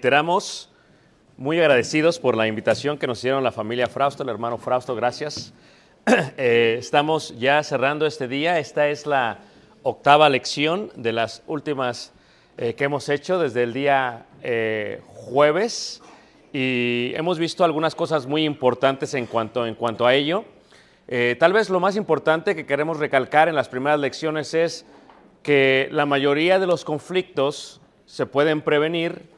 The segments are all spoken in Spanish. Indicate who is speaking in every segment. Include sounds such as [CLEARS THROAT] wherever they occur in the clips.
Speaker 1: reiteramos, muy agradecidos por la invitación que nos hicieron la familia Frausto, el hermano Frausto, gracias. [CLEARS THROAT] Eh, estamos ya cerrando este día, esta es la octava lección de las últimas eh, que hemos hecho desde el día eh, jueves y hemos visto algunas cosas muy importantes en cuanto, en cuanto a ello. Eh, tal vez lo más importante que queremos recalcar en las primeras lecciones es que la mayoría de los conflictos se pueden prevenir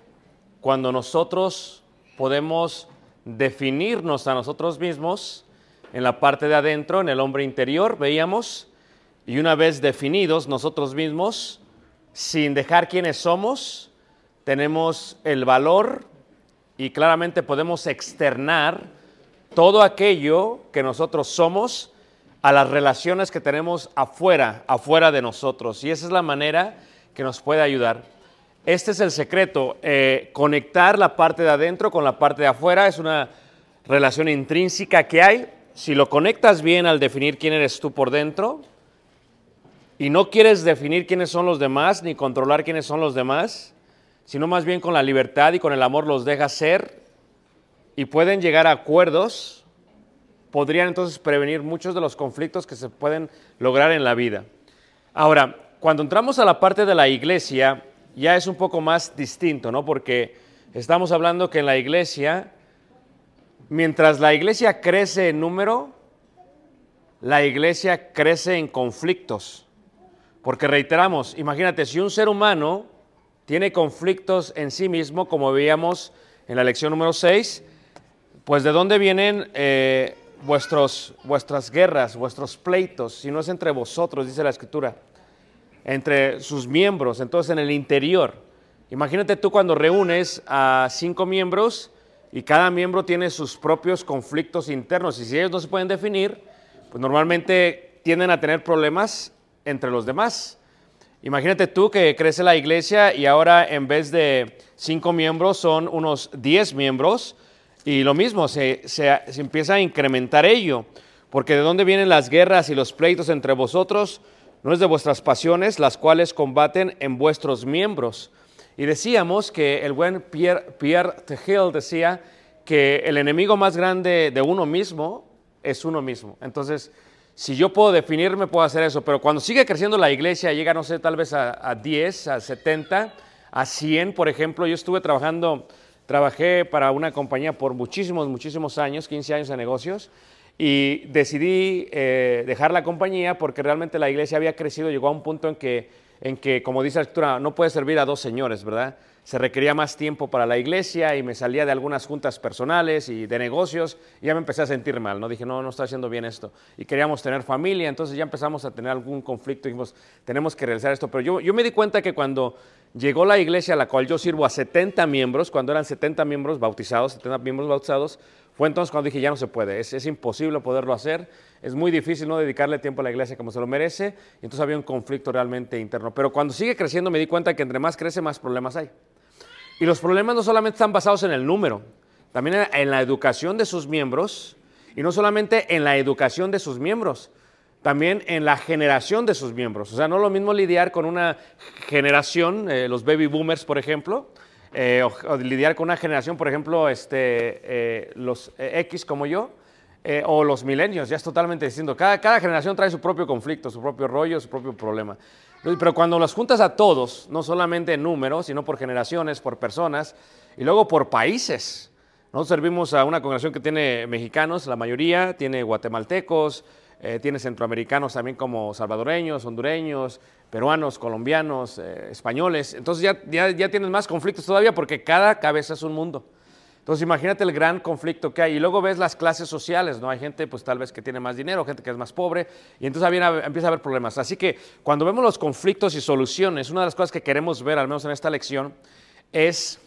Speaker 1: cuando nosotros podemos definirnos a nosotros mismos en la parte de adentro, en el hombre interior, veíamos, y una vez definidos nosotros mismos, sin dejar quiénes somos, tenemos el valor y claramente podemos externar todo aquello que nosotros somos a las relaciones que tenemos afuera, afuera de nosotros. Y esa es la manera que nos puede ayudar. Este es el secreto, eh, conectar la parte de adentro con la parte de afuera es una relación intrínseca que hay. Si lo conectas bien al definir quién eres tú por dentro y no quieres definir quiénes son los demás ni controlar quiénes son los demás, sino más bien con la libertad y con el amor los dejas ser y pueden llegar a acuerdos, podrían entonces prevenir muchos de los conflictos que se pueden lograr en la vida. Ahora, cuando entramos a la parte de la iglesia, ya es un poco más distinto, ¿no? Porque estamos hablando que en la iglesia, mientras la iglesia crece en número, la iglesia crece en conflictos. Porque reiteramos, imagínate, si un ser humano tiene conflictos en sí mismo, como veíamos en la lección número 6, pues de dónde vienen eh, vuestros, vuestras guerras, vuestros pleitos, si no es entre vosotros, dice la escritura, entre sus miembros, entonces en el interior. Imagínate tú cuando reúnes a cinco miembros y cada miembro tiene sus propios conflictos internos y si ellos no se pueden definir, pues normalmente tienden a tener problemas entre los demás. Imagínate tú que crece la iglesia y ahora en vez de cinco miembros son unos diez miembros y lo mismo, se, se- se empieza a incrementar ello, porque de dónde vienen las guerras y los pleitos entre vosotros, no es de vuestras pasiones, las cuales combaten en vuestros miembros. Y decíamos que el buen Pierre, Pierre Tejiel decía que el enemigo más grande de uno mismo es uno mismo. Entonces, si yo puedo definirme, puedo hacer eso, pero cuando sigue creciendo la iglesia, llega, no sé, tal vez a, a 10, a 70, a 100, por ejemplo, yo estuve trabajando, trabajé para una compañía por muchísimos, muchísimos años, 15 años de negocios, y decidí eh, dejar la compañía porque realmente la iglesia había crecido, llegó a un punto en que en que, como dice la escritura, no puede servir a dos señores, ¿verdad? Se requería más tiempo para la iglesia y me salía de algunas juntas personales y de negocios y ya me empecé a sentir mal, ¿no? Dije, no, no está haciendo bien esto. Y queríamos tener familia, entonces ya empezamos a tener algún conflicto dijimos, tenemos que realizar esto. Pero yo, yo me di cuenta que cuando llegó la iglesia a la cual yo sirvo a 70 miembros, cuando eran 70 miembros bautizados, 70 miembros bautizados, fue entonces cuando dije, ya no se puede, es, es imposible poderlo hacer, es muy difícil no dedicarle tiempo a la iglesia como se lo merece, y entonces había un conflicto realmente interno. Pero cuando sigue creciendo me di cuenta que entre más crece, más problemas hay. Y los problemas no solamente están basados en el número, también en- la educación de sus miembros, y no solamente en la educación de sus miembros, también en la generación de sus miembros. O sea, no es lo mismo lidiar con una generación, eh, los baby boomers, por ejemplo, eh, o, o lidiar con una generación, por ejemplo, este, eh, los eh, X como yo, eh, o los milenios, ya es totalmente distinto. Cada, cada generación trae su propio conflicto, su propio rollo, su propio problema. Pero cuando los juntas a todos, no solamente en números, sino por generaciones, por personas, y luego por países. Nosotros servimos a una congregación que tiene mexicanos, la mayoría, tiene guatemaltecos, eh, tiene centroamericanos también como salvadoreños, hondureños, peruanos, colombianos, eh, españoles. Entonces ya, ya, ya tienes más conflictos todavía porque cada cabeza es un mundo. Entonces imagínate el gran conflicto que hay. Y luego ves las clases sociales, ¿no? Hay gente pues tal vez que tiene más dinero, gente que es más pobre, y entonces empieza a haber problemas. Así que cuando vemos los conflictos y soluciones, una de las cosas que queremos ver, al menos en esta lección, es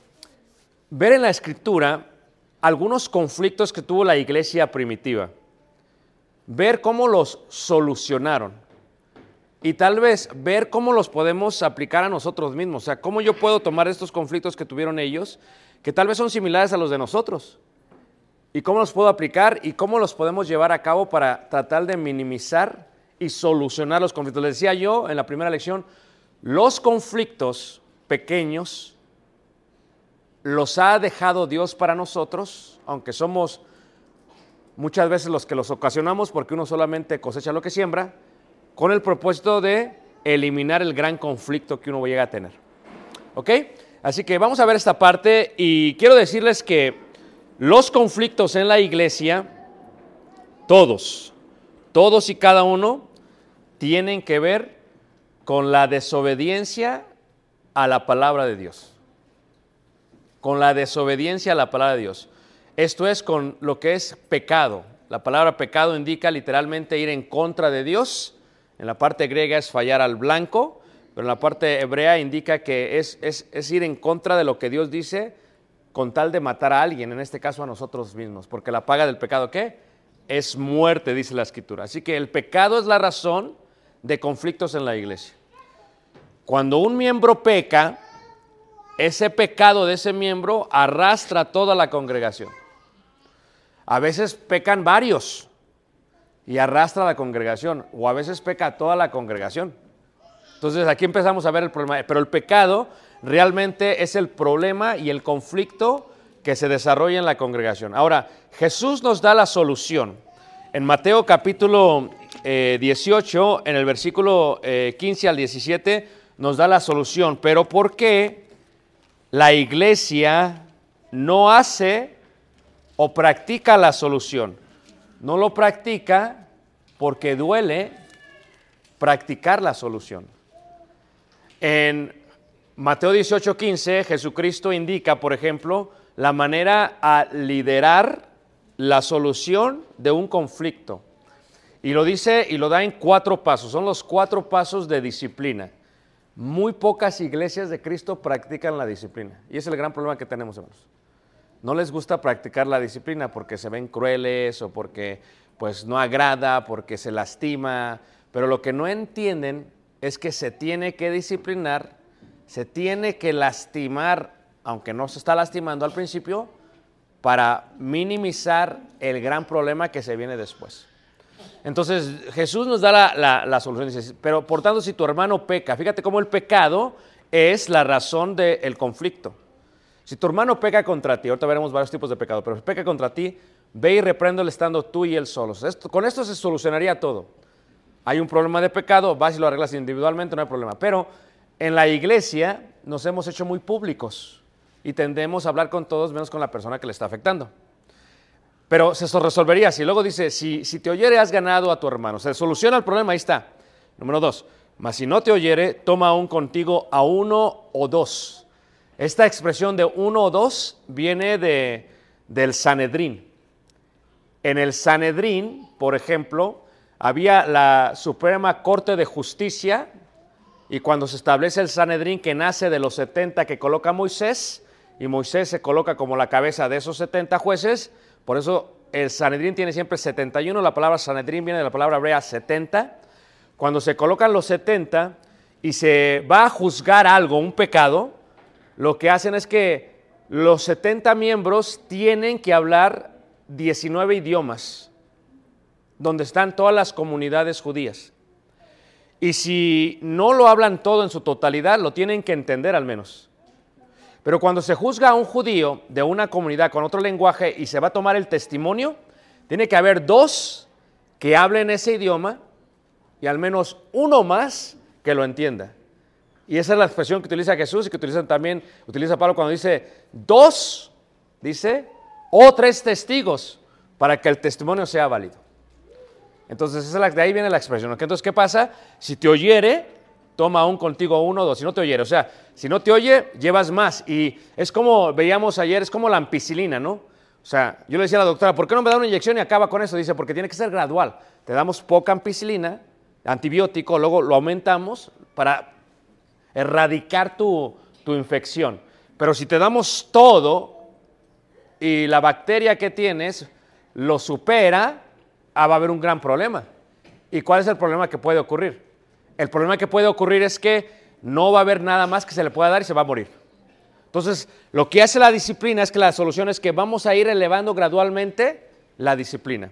Speaker 1: ver en la escritura algunos conflictos que tuvo la iglesia primitiva. Ver cómo los solucionaron. Y tal vez ver cómo los podemos aplicar a nosotros mismos. O sea, cómo yo puedo tomar estos conflictos que tuvieron ellos, que tal vez son similares a los de nosotros. Y cómo los puedo aplicar y cómo los podemos llevar a cabo para tratar de minimizar y solucionar los conflictos. Les decía yo en la primera lección, los conflictos pequeños los ha dejado Dios para nosotros, aunque somos muchas veces los que los ocasionamos porque uno solamente cosecha lo que siembra, con el propósito de eliminar el gran conflicto que uno llega a tener. ¿Ok? Así que vamos a ver esta parte y quiero decirles que los conflictos en la iglesia, todos, todos y cada uno, tienen que ver con la desobediencia a la palabra de Dios. Con la desobediencia a la palabra de Dios. Esto es con lo que es pecado. La palabra pecado indica literalmente ir en contra de Dios. En la parte griega es fallar al blanco, pero en la parte hebrea indica que es, es, es ir en contra de lo que Dios dice con tal de matar a alguien, en este caso a nosotros mismos, porque la paga del pecado, ¿qué? Es muerte, dice la escritura. Así que el pecado es la razón de conflictos en la iglesia. Cuando un miembro peca, ese pecado de ese miembro arrastra a toda la congregación. A veces pecan varios y arrastra la congregación, o a veces peca toda la congregación. Entonces aquí empezamos a ver el problema. Pero el pecado realmente es el problema y el conflicto que se desarrolla en la congregación. Ahora, Jesús nos da la solución. En Mateo capítulo eh, 18, en el versículo eh, 15 al 17, nos da la solución. Pero ¿por qué la iglesia no hace o practica la solución? No lo practica porque duele practicar la solución. En Mateo 18:15, Jesucristo indica, por ejemplo, la manera a liderar la solución de un conflicto. Y lo dice y lo da en cuatro pasos. Son los cuatro pasos de disciplina. Muy pocas iglesias de Cristo practican la disciplina. Y es el gran problema que tenemos, hermanos. No les gusta practicar la disciplina porque se ven crueles o porque pues no agrada, porque se lastima, pero lo que no entienden es que se tiene que disciplinar, se tiene que lastimar, aunque no se está lastimando al principio, para minimizar el gran problema que se viene después. Entonces Jesús nos da la, solución, dice, pero por tanto si tu hermano peca, fíjate cómo el pecado es la razón del conflicto. Si tu hermano peca contra ti, ahorita veremos varios tipos de pecado, pero si peca contra ti, ve y repréndole estando tú y él solos. Con esto se solucionaría todo. Hay un problema de pecado, vas y lo arreglas individualmente, no hay problema. Pero en la iglesia nos hemos hecho muy públicos y tendemos a hablar con todos menos con la persona que le está afectando. Pero se so- resolvería así. Luego dice, si, si te oyere has ganado a tu hermano. Se soluciona el problema, ahí está. Número dos, Mas si no te oyere, toma aún contigo a uno o dos. Esta expresión de uno o dos viene de, del Sanedrín. En el Sanedrín, por ejemplo, había la Suprema Corte de Justicia y cuando se establece el Sanedrín que nace de los 70 que coloca Moisés, y Moisés se coloca como la cabeza de esos 70 jueces, por eso el Sanedrín tiene siempre 71, la palabra Sanedrín viene de la palabra hebrea 70. Cuando se colocan los 70 y se va a juzgar algo, un pecado, lo que hacen es que los 70 miembros tienen que hablar 19 idiomas, donde están todas las comunidades judías. Y si no lo hablan todo en su totalidad, lo tienen que entender al menos. Pero cuando se juzga a un judío de una comunidad con otro lenguaje y se va a tomar el testimonio, tiene que haber dos que hablen ese idioma y al menos uno más que lo entienda. Y esa es la expresión que utiliza Jesús y que utiliza también, utiliza Pablo cuando dice dos, dice, o tres testigos para que el testimonio sea válido. Entonces, es la, de ahí viene la expresión. ¿ok? Entonces, ¿qué pasa? Si te oyere, toma aún contigo uno o dos. Si no te oyere, o sea, si no te oye, llevas más. Y es como veíamos ayer, es como la ampicilina, ¿no? O sea, yo le decía a la doctora, ¿por qué no me da una inyección y acaba con eso? Dice, porque tiene que ser gradual. Te damos poca ampicilina, antibiótico, luego lo aumentamos para erradicar tu, tu infección. Pero si te damos todo y la bacteria que tienes lo supera, ah, va a haber un gran problema. ¿Y cuál es el problema que puede ocurrir? El problema que puede ocurrir es que no va a haber nada más que se le pueda dar y se va a morir. Entonces, lo que hace la disciplina es que la solución es que vamos a ir elevando gradualmente la disciplina.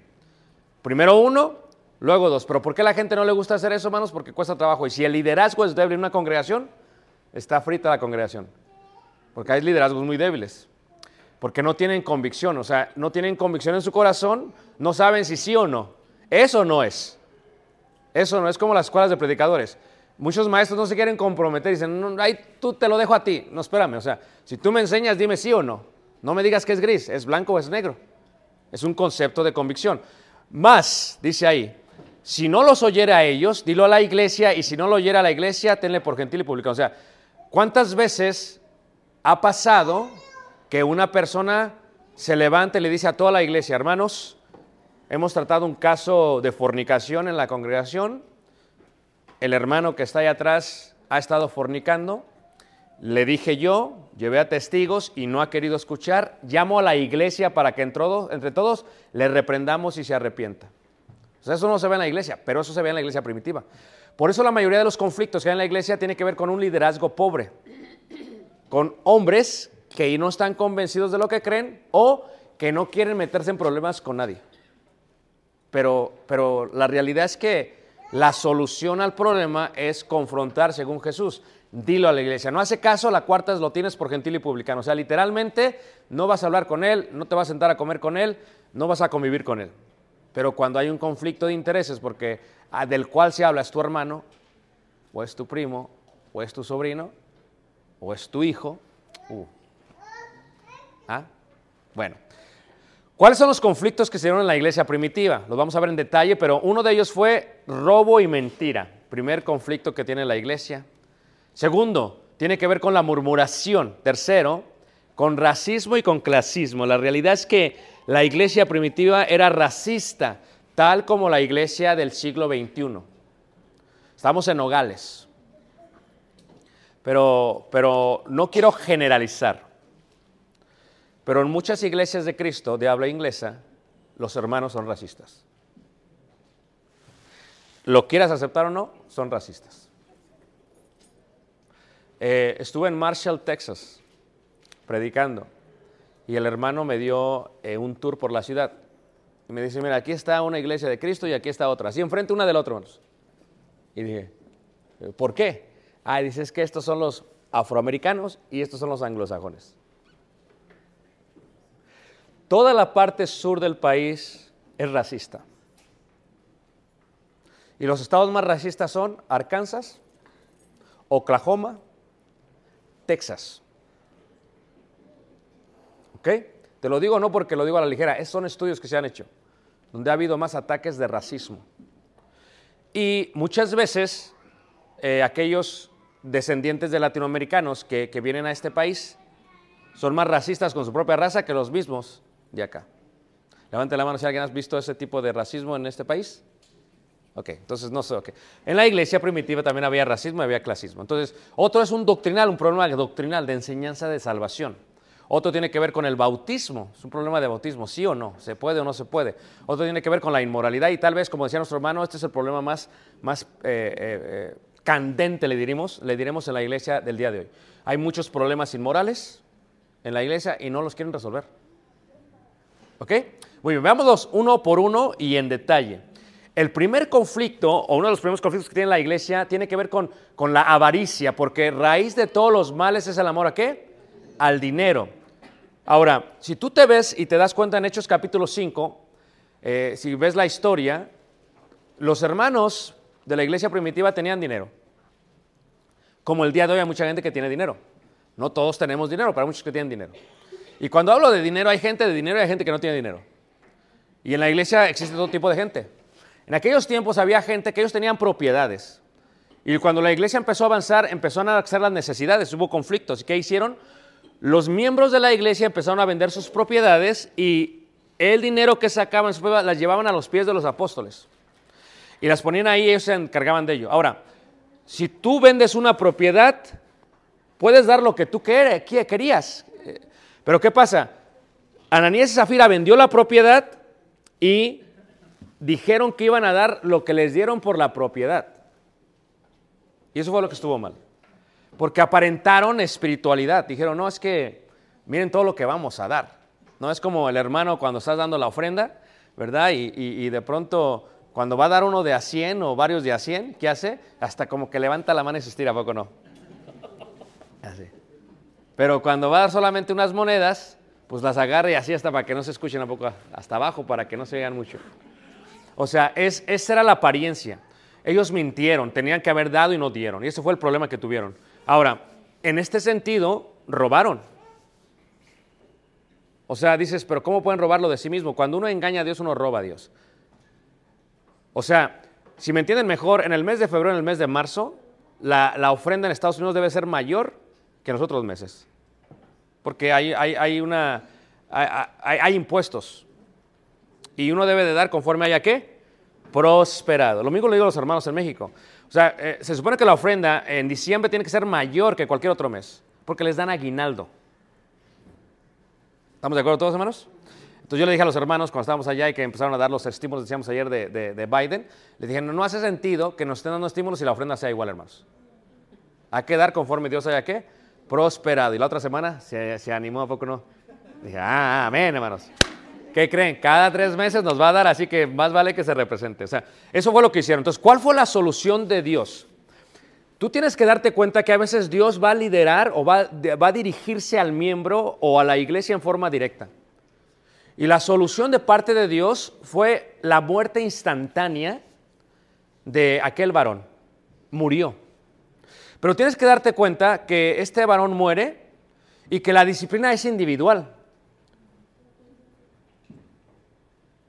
Speaker 1: Primero uno, luego dos. Pero ¿por qué la gente no le gusta hacer eso, hermanos? Porque cuesta trabajo. Y si el liderazgo es débil en una congregación, está frita la congregación. Porque hay liderazgos muy débiles. Porque no tienen convicción. O sea, no tienen convicción en su corazón, no saben si sí o no. Eso no es. Eso no es como las escuelas de predicadores. Muchos maestros no se quieren comprometer y dicen, no, ahí tú te lo dejo a ti. No, espérame, o sea, si tú me enseñas, dime sí o no. No me digas que es gris, es blanco o es negro. Es un concepto de convicción. Más, dice ahí, si no los oyera a ellos, dilo a la iglesia, y si no lo oyera a la iglesia, tenle por gentil y publicano. O sea, ¿cuántas veces ha pasado que una persona se levanta y le dice a toda la iglesia, hermanos, hemos tratado un caso de fornicación en la congregación, el hermano que está ahí atrás ha estado fornicando, le dije yo, llevé a testigos y no ha querido escuchar, llamo a la iglesia para que entre todos, entre todos le reprendamos y se arrepienta. O sea, eso no se ve en la iglesia, pero eso se ve en la iglesia primitiva. Por eso la mayoría de los conflictos que hay en la iglesia tiene que ver con un liderazgo pobre, con hombres que no están convencidos de lo que creen o que no quieren meterse en problemas con nadie. Pero, pero la realidad es que la solución al problema es confrontar según Jesús. Dilo a la iglesia. No hace caso, la cuarta es lo tienes por gentil y publicano. O sea, literalmente no vas a hablar con él, no te vas a sentar a comer con él, no vas a convivir con él. Pero cuando hay un conflicto de intereses, porque ah, del cual se habla es tu hermano, o es tu primo, o es tu sobrino, o es tu hijo. uh. ¿Ah? Bueno, ¿cuáles son los conflictos que se dieron en la iglesia primitiva? Los vamos a ver en detalle, pero uno de ellos fue robo y mentira. Primer conflicto que tiene la iglesia. Segundo, tiene que ver con la murmuración. Tercero, con racismo y con clasismo. La realidad es que la iglesia primitiva era racista, tal como la iglesia del siglo XXI. Estamos en Nogales. Pero, pero no quiero generalizar. Pero en muchas iglesias de Cristo de habla inglesa, los hermanos son racistas. Lo quieras aceptar o no, son racistas. Eh, estuve en Marshall, Texas, predicando, y el hermano me dio eh, un tour por la ciudad. Y me dice, mira, aquí está una iglesia de Cristo y aquí está otra, así enfrente una del otro. Y dije, ¿por qué? Ah, dice, es que estos son los afroamericanos y estos son los anglosajones. Toda la parte sur del país es racista. Y los estados más racistas son Arkansas, Oklahoma, Texas. ¿Ok? Te lo digo no porque lo digo a la ligera, esos son estudios que se han hecho, donde ha habido más ataques de racismo. Y muchas veces eh, aquellos descendientes de latinoamericanos que, que vienen a este país son más racistas con su propia raza que los mismos de acá. Levante la mano si alguien ha visto ese tipo de racismo en este país. Ok, entonces no sé, ok. En la iglesia primitiva también había racismo y había clasismo. Entonces, otro es un doctrinal, un problema doctrinal de enseñanza de salvación. Otro tiene que ver con el bautismo, es un problema de bautismo, sí o no, se puede o no se puede. Otro tiene que ver con la inmoralidad y tal vez, como decía nuestro hermano, este es el problema más, más eh, eh, eh, candente, le diremos, le diremos en la iglesia del día de hoy. Hay muchos problemas inmorales en la iglesia y no los quieren resolver. ¿Ok? Muy bien, veámoslos uno por uno y en detalle. El primer conflicto, o uno de los primeros conflictos que tiene la iglesia, tiene que ver con, con la avaricia, porque raíz de todos los males es el amor a qué? Al dinero. Ahora, si tú te ves y te das cuenta en Hechos capítulo 5, eh, si ves la historia, los hermanos de la iglesia primitiva tenían dinero. Como el día de hoy hay mucha gente que tiene dinero. No todos tenemos dinero, pero hay muchos que tienen dinero. Y cuando hablo de dinero, hay gente de dinero y hay gente que no tiene dinero. Y en la iglesia existe todo tipo de gente. En aquellos tiempos había gente que ellos tenían propiedades. Y cuando la iglesia empezó a avanzar, empezaron a hacer las necesidades, hubo conflictos. ¿Y qué hicieron? Los miembros de la iglesia empezaron a vender sus propiedades y el dinero que sacaban las llevaban a los pies de los apóstoles. Y las ponían ahí y ellos se encargaban de ello. Ahora, si tú vendes una propiedad, puedes dar lo que tú querías. Pero ¿qué pasa? Ananías y Zafira vendió la propiedad y dijeron que iban a dar lo que les dieron por la propiedad. Y eso fue lo que estuvo mal. Porque aparentaron espiritualidad. Dijeron, no, es que miren todo lo que vamos a dar. No es como el hermano cuando estás dando la ofrenda, ¿verdad? Y, de pronto, cuando va a dar uno de a 100 o varios de a 100, ¿qué hace? Hasta como que levanta la mano y se estira, ¿a poco no? Así. Pero cuando va a dar solamente unas monedas, pues las agarra y así hasta para que no se escuchen un poco hasta abajo, para que no se vean mucho. O sea, es, esa era la apariencia. Ellos mintieron, tenían que haber dado y no dieron. Y ese fue el problema que tuvieron. Ahora, en este sentido, robaron. O sea, dices, pero ¿cómo pueden robarlo de sí mismo? Cuando uno engaña a Dios, uno roba a Dios. O sea, si me entienden mejor, en el mes de febrero, en el mes de marzo, la, ofrenda en Estados Unidos debe ser mayor que en los otros meses. Porque hay, hay, una, hay impuestos y uno debe de dar conforme haya qué? Prosperado. Lo mismo le digo a los hermanos en México. O sea, eh, se supone que la ofrenda en diciembre tiene que ser mayor que cualquier otro mes, porque les dan aguinaldo. ¿Estamos de acuerdo todos, hermanos? Entonces yo le dije a los hermanos cuando estábamos allá y que empezaron a dar los estímulos, decíamos ayer, de, de, Biden, les dije, no, hace sentido que nos estén dando estímulos y la ofrenda sea igual, hermanos. Hay que dar conforme Dios haya qué? Prosperado. Y la otra semana se, se animó, ¿a poco no? Dije, ah, amén, hermanos. ¿Qué creen? Cada tres meses nos va a dar, así que más vale que se represente. O sea, eso fue lo que hicieron. Entonces, ¿cuál fue la solución de Dios? Tú tienes que darte cuenta que a veces Dios va a liderar o va, va a dirigirse al miembro o a la iglesia en forma directa. Y la solución de parte de Dios fue la muerte instantánea de aquel varón. Murió. Pero tienes que darte cuenta que este varón muere y que la disciplina es individual.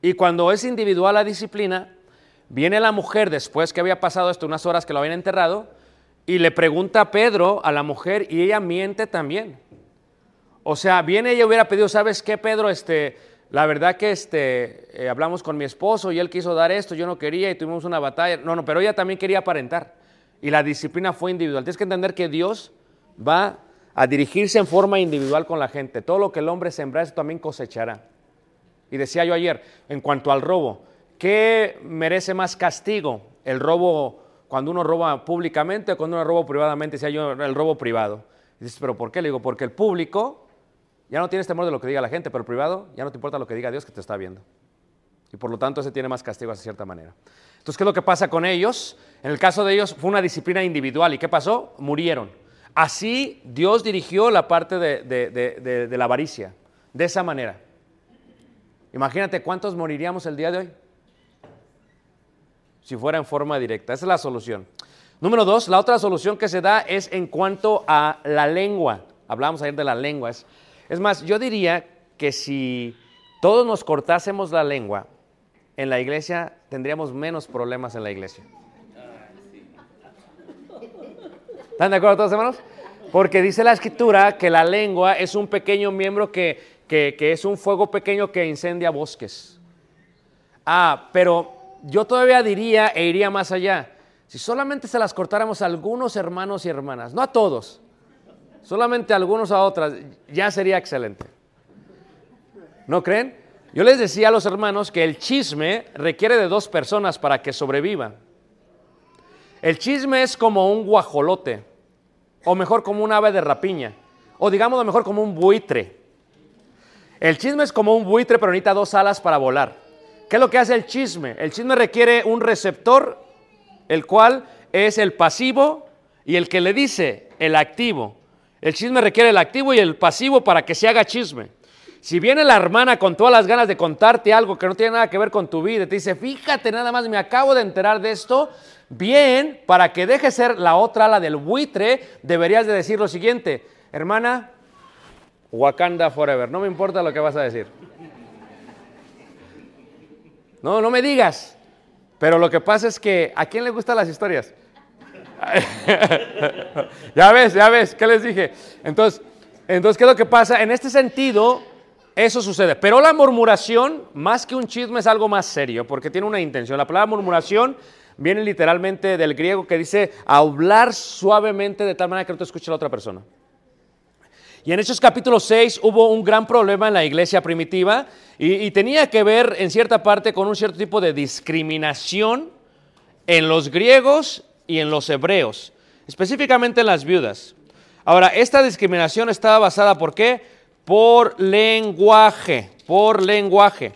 Speaker 1: Y cuando es individual la disciplina, viene la mujer después que había pasado esto, unas horas que lo habían enterrado, y le pregunta a Pedro, a la mujer, y ella miente también. O sea, viene ella hubiera pedido, ¿sabes qué, Pedro? Este, la verdad que este, eh, hablamos con mi esposo y él quiso dar esto, yo no quería y tuvimos una batalla. No, no, pero ella también quería aparentar. Y la disciplina fue individual. Tienes que entender que Dios va a dirigirse en forma individual con la gente. Todo lo que el hombre sembra, eso también cosechará. Y decía yo ayer, en cuanto al robo, ¿qué merece más castigo? ¿El robo cuando uno roba públicamente o cuando uno roba privadamente? Decía yo, el robo privado. Y dices, ¿pero por qué? Le digo, porque el público ya no tienes temor de lo que diga la gente, pero el privado ya no te importa lo que diga Dios que te está viendo. Y por lo tanto ese tiene más castigo de cierta manera. Entonces, ¿qué es lo que pasa con ellos? En el caso de ellos fue una disciplina individual. ¿Y qué pasó? Murieron. Así Dios dirigió la parte de, de la avaricia, de esa manera. Imagínate cuántos moriríamos el día de hoy si fuera en forma directa. Esa es la solución. Número dos, la otra solución que se da es en cuanto a la lengua. Hablamos ayer de la lengua. Es, es más, yo diría que si todos nos cortásemos la lengua en la iglesia, tendríamos menos problemas en la iglesia. ¿Están de acuerdo todos, hermanos? Porque dice la escritura que la lengua es un pequeño miembro que, que- es un fuego pequeño que incendia bosques. Ah, pero yo todavía diría e iría más allá. Si solamente se las cortáramos a algunos hermanos y hermanas, no a todos, solamente a algunos a otras, ya sería excelente. ¿No creen? Yo les decía a los hermanos que el chisme requiere de dos personas para que sobrevivan. El chisme es como un guajolote, o mejor como un ave de rapiña, o digamos mejor como un buitre. El chisme es como un buitre, pero necesita dos alas para volar. ¿Qué es lo que hace el chisme? El chisme requiere un receptor, el cual es el pasivo, y el que le dice, el activo. El chisme requiere el activo y el pasivo para que se haga chisme. Si viene la hermana con todas las ganas de contarte algo que no tiene nada que ver con tu vida, te dice, fíjate nada más, me acabo de enterar de esto, bien, para que deje ser la otra ala del buitre, deberías de decir lo siguiente, hermana, Wakanda Forever, no me importa lo que vas a decir. No, no me digas. Pero lo que pasa es que, ¿a quién le gustan las historias? [LAUGHS] ya ves, ya ves, ¿qué les dije? Entonces, entonces, ¿qué es lo que pasa? En este sentido, eso sucede. Pero la murmuración, más que un chisme, es algo más serio, porque tiene una intención. La palabra murmuración viene literalmente del griego que dice hablar suavemente de tal manera que no te escuche la otra persona. Y en Hechos capítulo 6 hubo un gran problema en la iglesia primitiva y, tenía que ver en cierta parte con un cierto tipo de discriminación en los griegos y en los hebreos, específicamente en las viudas. Ahora, esta discriminación estaba basada por qué? Por lenguaje, por lenguaje.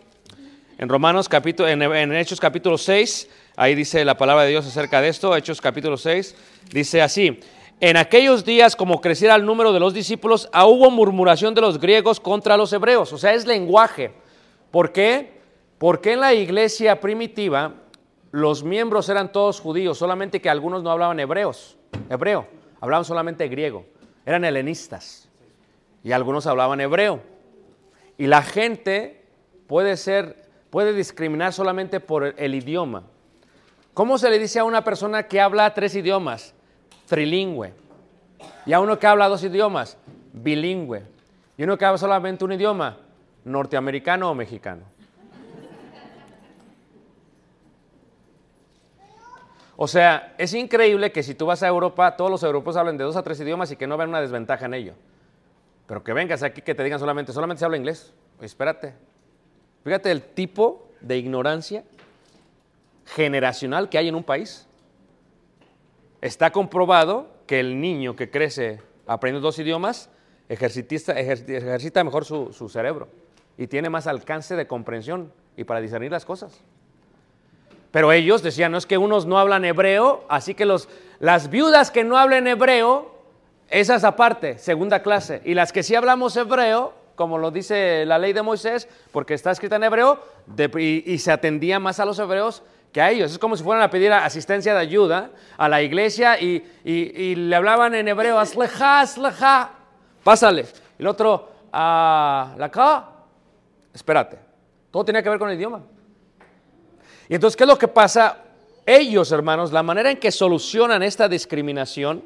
Speaker 1: En Romanos capítulo, en, en Hechos capítulo 6, ahí dice la palabra de Dios acerca de esto, Hechos capítulo 6, dice así, en aquellos días, como creciera el número de los discípulos, ah, hubo murmuración de los griegos contra los hebreos. O sea, es lenguaje. ¿Por qué? Porque en la iglesia primitiva los miembros eran todos judíos, solamente que algunos no hablaban hebreos, hebreo, hablaban solamente griego. Eran helenistas. Y algunos hablaban hebreo. Y la gente puede ser, puede discriminar solamente por el idioma. ¿Cómo se le dice a una persona que habla tres idiomas? Trilingüe. Y a uno que habla dos idiomas, bilingüe. Y uno que habla solamente un idioma, norteamericano o mexicano. O sea, es increíble que si tú vas a Europa, todos los europeos hablen de dos a tres idiomas y que no vean una desventaja en ello. Pero que vengas aquí que te digan solamente, solamente se habla inglés. Espérate. Fíjate el tipo de ignorancia generacional que hay en un país. Está comprobado que el niño que crece aprendiendo dos idiomas ejercita, ejer- ejercita mejor su, su cerebro y tiene más alcance de comprensión y para discernir las cosas. Pero ellos decían, no es que unos no hablan hebreo, así que los, las viudas que no hablen hebreo, esas aparte, segunda clase. Y las que sí hablamos hebreo, como lo dice la ley de Moisés, porque está escrita en hebreo, y, y se atendía más a los hebreos que a ellos. Es como si fueran a pedir asistencia de ayuda a la iglesia y, le hablaban en hebreo, asleja, asleja, pásale. El otro, ah, la ka, espérate. Todo tenía que ver con el idioma. Y entonces, ¿qué es lo que pasa? Ellos, hermanos, la manera en que solucionan esta discriminación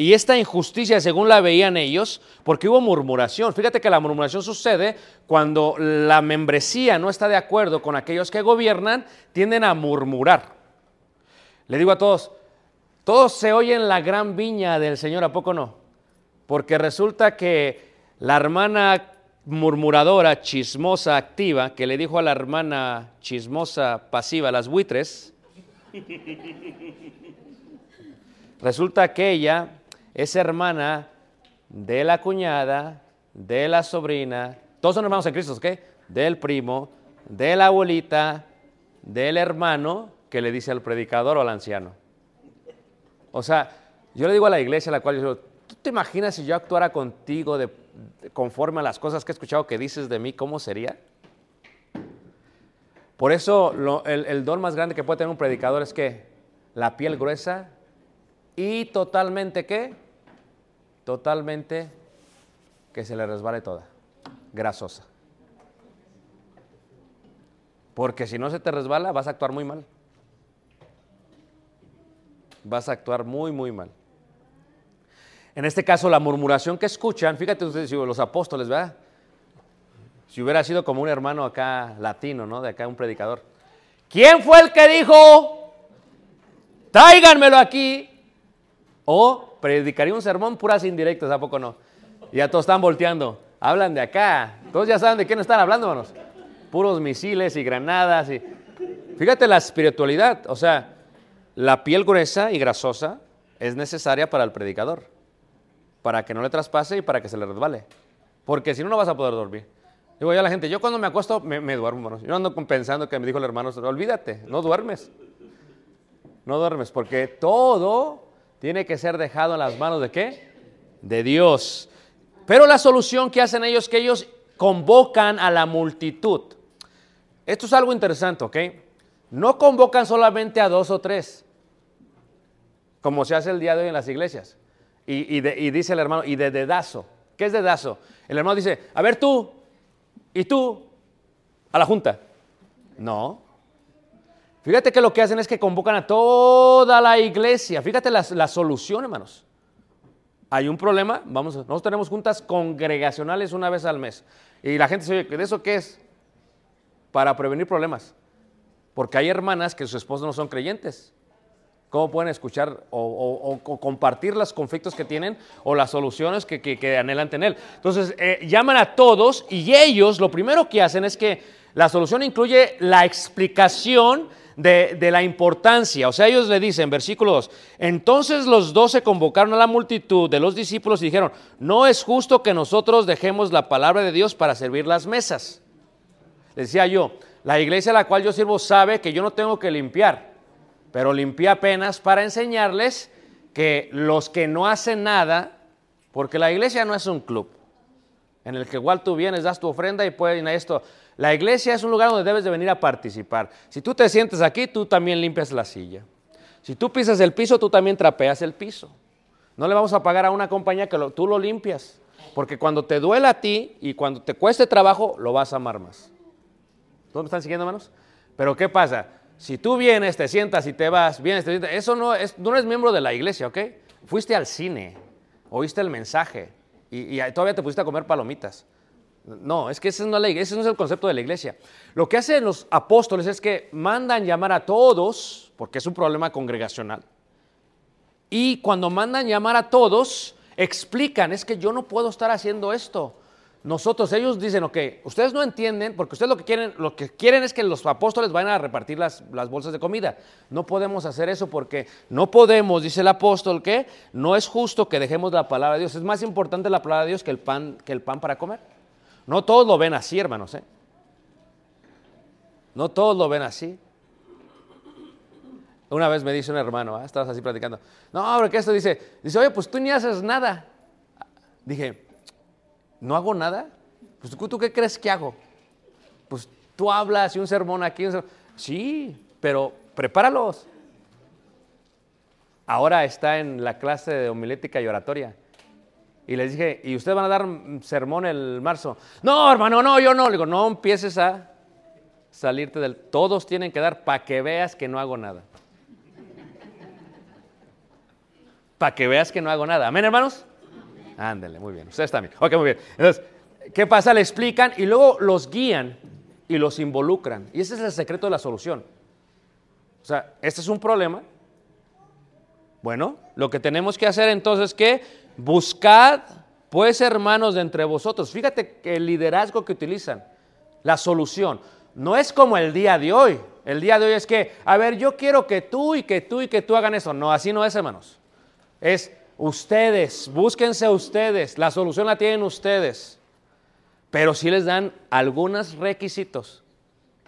Speaker 1: y esta injusticia según la veían ellos, porque hubo murmuración. Fíjate que la murmuración sucede cuando la membresía no está de acuerdo con aquellos que gobiernan, tienden a murmurar. Le digo a todos, todos se oyen la gran viña del Señor, ¿a poco no? Porque resulta que la hermana murmuradora, chismosa, activa, que le dijo a la hermana chismosa, pasiva, las buitres, [LAUGHS] resulta que ella es hermana de la cuñada, de la sobrina, todos son hermanos en Cristo, ¿ok? Del primo, de la abuelita, del hermano que le dice al predicador o al anciano. O sea, yo le digo a la iglesia a la cual yo digo, ¿tú te imaginas si yo actuara contigo de, conforme a las cosas que he escuchado que dices de mí, cómo sería? Por eso el don más grande que puede tener un predicador es que la piel gruesa y totalmente qué? Totalmente que se le resbale toda, grasosa. Porque si no se te resbala, vas a actuar muy mal. Vas a actuar muy, muy mal. En este caso, la murmuración que escuchan, fíjate ustedes, los apóstoles, ¿verdad? Si hubiera sido como un hermano acá latino, ¿no? De acá un predicador. ¿Quién fue el que dijo, tráiganmelo aquí? O predicaría un sermón puras indirectas, ¿a poco no? Y ya todos están volteando. Hablan de acá. Todos ya saben de quién están hablando, hermanos. Puros misiles y granadas. Y... Fíjate la espiritualidad. O sea, la piel gruesa y grasosa es necesaria para el predicador. Para que no le traspase y para que se le resbale. Porque si no, no vas a poder dormir. Digo yo a la gente, yo cuando me acuesto me, duermo, hermanos. Yo ando pensando que me dijo el hermano, olvídate, no duermes. No duermes, porque todo tiene que ser dejado en las manos de qué? De Dios. Pero la solución que hacen ellos que ellos convocan a la multitud. Esto es algo interesante, ¿ok? No convocan solamente a dos o tres, como se hace el día de hoy en las iglesias. Y dice el hermano, y de dedazo. ¿Qué es dedazo? El hermano dice, a ver tú, y tú, a la junta. No. Fíjate que lo que hacen es que convocan a toda la iglesia. Fíjate la, la solución, hermanos. Hay un problema, vamos, nosotros tenemos juntas congregacionales una vez al mes. Y la gente dice, oye, ¿de eso qué es? Para prevenir problemas. Porque hay hermanas que sus esposos no son creyentes. ¿Cómo pueden escuchar o, compartir los conflictos que tienen o las soluciones que anhelan tener? Entonces, eh, llaman a todos y ellos lo primero que hacen es que la solución incluye la explicación de, la importancia. O sea, ellos le dicen, versículo 2, entonces los doce convocaron a la multitud de los discípulos y dijeron, no es justo que nosotros dejemos la palabra de Dios para servir las mesas. Decía yo, la iglesia a la cual yo sirvo sabe que yo no tengo que limpiar, pero limpié apenas para enseñarles que los que no hacen nada, porque la iglesia no es un club en el que igual tú vienes, das tu ofrenda y pueden esto. La iglesia es un lugar donde debes de venir a participar. Si tú te sientes aquí, tú también limpias la silla. Si tú pisas el piso, tú también trapeas el piso. No le vamos a pagar a una compañía que tú lo limpias, porque cuando te duela a ti y cuando te cueste trabajo, lo vas a amar más. ¿Todos me están siguiendo, hermanos? Pero ¿qué pasa? Si tú vienes, te sientas y te vas, vienes, te sientas, eso no es, no eres miembro de la iglesia, ¿ok? Fuiste al cine, oíste el mensaje y, y todavía te pusiste a comer palomitas. No, es que ese no, es la ese es el concepto de la iglesia. Lo que hacen los apóstoles es que mandan llamar a todos, porque es un problema congregacional, y cuando mandan llamar a todos, explican, es que yo no puedo estar haciendo esto. Nosotros, ellos dicen, ok, ustedes no entienden, porque ustedes lo que quieren, lo que quieren es que los apóstoles vayan a repartir las, las bolsas de comida. No podemos hacer eso porque no podemos, dice el apóstol, que no es justo que dejemos la palabra de Dios. Es más importante la palabra de Dios que el pan, que el pan para comer. No todos lo ven así, hermanos. ¿eh? No todos lo ven así. Una vez me dice un hermano, ¿ah? estabas así platicando. No, porque esto dice, dice, oye, pues tú ni haces nada. Dije, ¿no hago nada? Pues ¿tú, tú qué crees que hago? Pues tú hablas y un sermón aquí. un sermón- Sí, pero prepáralos. Ahora está en la clase de homilética y oratoria. Y les dije, ¿y ustedes van a dar sermón el marzo? No, hermano, no, yo no. Le digo, no empieces a salirte del... Todos tienen que dar para que veas que no hago nada. Para que veas que no hago nada. ¿Amén, hermanos? Ándale, muy bien. Ustedes también. Ok, muy bien. Entonces, ¿qué pasa? Le explican y luego los guían y los involucran. Y ese es el secreto de la solución. O sea, este es un problema. Bueno, lo que tenemos que hacer entonces es que buscad, pues, hermanos de entre vosotros. Fíjate que el liderazgo que utilizan, la solución, no es como el día de hoy. El día de hoy es que, a ver, yo quiero que tú y que tú y que tú hagan eso. No, así no es, hermanos. Es ustedes, búsquense ustedes, la solución la tienen ustedes. Pero sí les dan algunos requisitos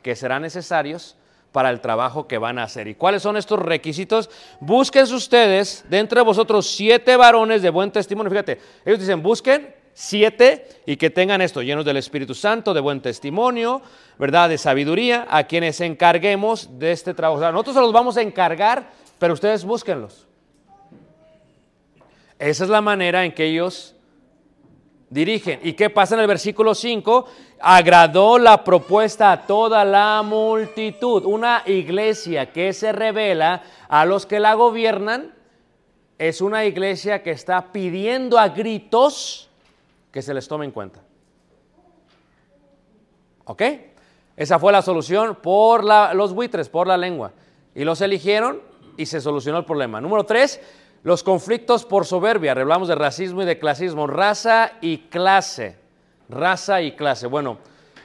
Speaker 1: que serán necesarios para el trabajo que van a hacer. ¿Y cuáles son estos requisitos? Búsquense ustedes de entre vosotros siete varones de buen testimonio. Fíjate, ellos dicen, busquen siete y que tengan esto, llenos del Espíritu Santo, de buen testimonio, ¿verdad? De sabiduría, a quienes encarguemos de este trabajo. Nosotros se los vamos a encargar, pero ustedes búsquenlos. Esa es la manera en que ellos dirigen. ¿Y qué pasa en el versículo 5? Agradó la propuesta a toda la multitud. Una iglesia que se revela a los que la gobiernan es una iglesia que está pidiendo a gritos que se les tome en cuenta. ¿Ok? Esa fue la solución por la- los buitres, por la lengua. Y los eligieron y se solucionó el problema. Número tres, los conflictos por soberbia. Hablamos de racismo y de clasismo. Raza y clase. Raza y clase. Bueno,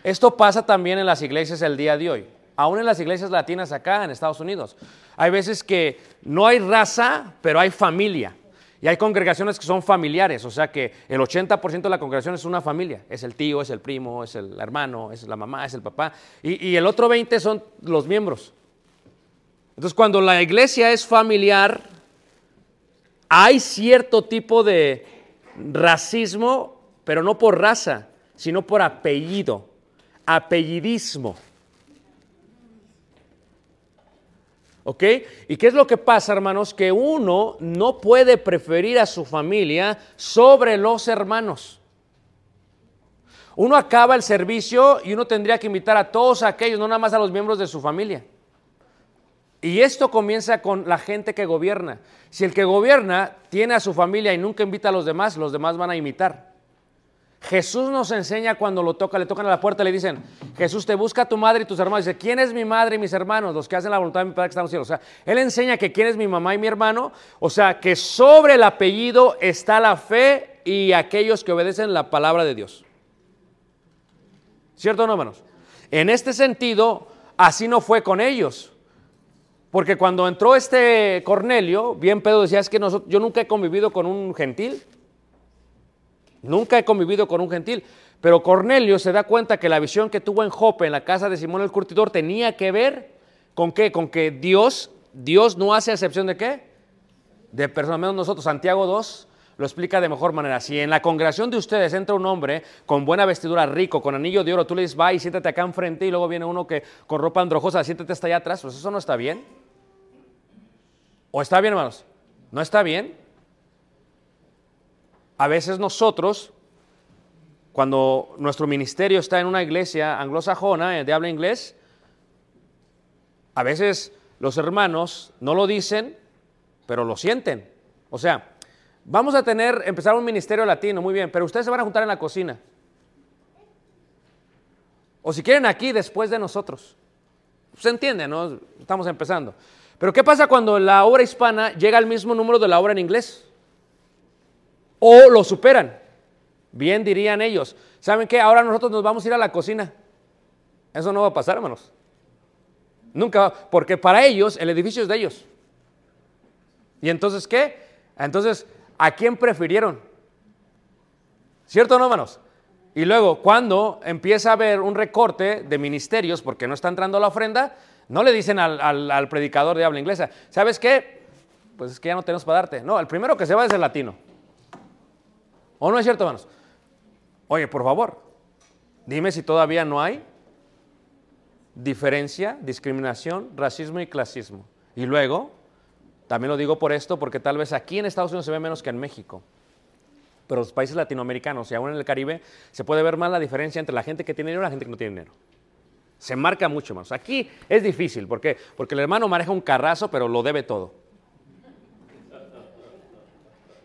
Speaker 1: esto pasa también en las iglesias el día de hoy. Aún en las iglesias latinas acá en Estados Unidos. Hay veces que no hay raza, pero hay familia. Y hay congregaciones que son familiares, o sea que el 80% de la congregación es una familia. Es el tío, es el primo, es el hermano, es la mamá, es el papá. Y, y el otro 20% son los miembros. Entonces cuando la iglesia es familiar, hay cierto tipo de racismo, pero no por raza, sino por apellido, apellidismo. ¿Ok? ¿Y qué es lo que pasa, hermanos? Que uno no puede preferir a su familia sobre los hermanos. Uno acaba el servicio y uno tendría que invitar a todos aquellos, no nada más a los miembros de su familia. Y esto comienza con la gente que gobierna. Si el que gobierna tiene a su familia y nunca invita a los demás, los demás van a imitar. Jesús nos enseña cuando lo toca, le tocan a la puerta, le dicen, Jesús te busca a tu madre y tus hermanos. Dice, ¿quién es mi madre y mis hermanos? Los que hacen la voluntad de mi Padre que está en los cielos. O sea, Él enseña que quién es mi mamá y mi hermano. O sea, que sobre el apellido está la fe y aquellos que obedecen la palabra de Dios. ¿Cierto no, hermanos? En este sentido, así no fue con ellos. Porque cuando entró este Cornelio, bien Pedro decía, es que yo nunca he convivido con un gentil. Nunca he convivido con un gentil. Pero Cornelio se da cuenta que la visión que tuvo en Jope, en la casa de Simón el Curtidor, tenía que ver con qué? Con que Dios, Dios no hace excepción de qué? De personas, menos nosotros. Santiago 2 lo explica de mejor manera. Si en la congregación de ustedes entra un hombre con buena vestidura, rico, con anillo de oro, tú le dices, va y siéntate acá enfrente, y luego viene uno que con ropa androjosa, siéntate hasta allá atrás, pues eso no está bien. ¿O está bien, hermanos? ¿No está bien? A veces nosotros, cuando nuestro ministerio está en una iglesia anglosajona eh, de habla inglés, a veces los hermanos no lo dicen, pero lo sienten. O sea, vamos a tener, empezar un ministerio latino, muy bien, pero ustedes se van a juntar en la cocina. O si quieren aquí después de nosotros. Se entiende, ¿no? Estamos empezando. Pero ¿qué pasa cuando la obra hispana llega al mismo número de la obra en inglés? O lo superan. Bien dirían ellos. ¿Saben qué? Ahora nosotros nos vamos a ir a la cocina. Eso no va a pasar, hermanos. Nunca porque para ellos el edificio es de ellos. ¿Y entonces qué? Entonces, ¿a quién prefirieron? ¿Cierto o no, hermanos? Y luego, cuando empieza a haber un recorte de ministerios porque no está entrando la ofrenda, no le dicen al, al- predicador de habla inglesa, ¿sabes qué? Pues es que ya no tenemos para darte. No, el primero que se va es el latino. ¿O no es cierto, hermanos? Oye, por favor, dime si todavía no hay diferencia, discriminación, racismo y clasismo. Y luego, también lo digo por esto, porque tal vez aquí en Estados Unidos se ve menos que en México. Pero los países latinoamericanos y aún en el Caribe se puede ver más la diferencia entre la gente que tiene dinero y la gente que no tiene dinero. Se marca mucho más. Aquí es difícil, ¿por qué? Porque el hermano maneja un carrazo, pero lo debe todo.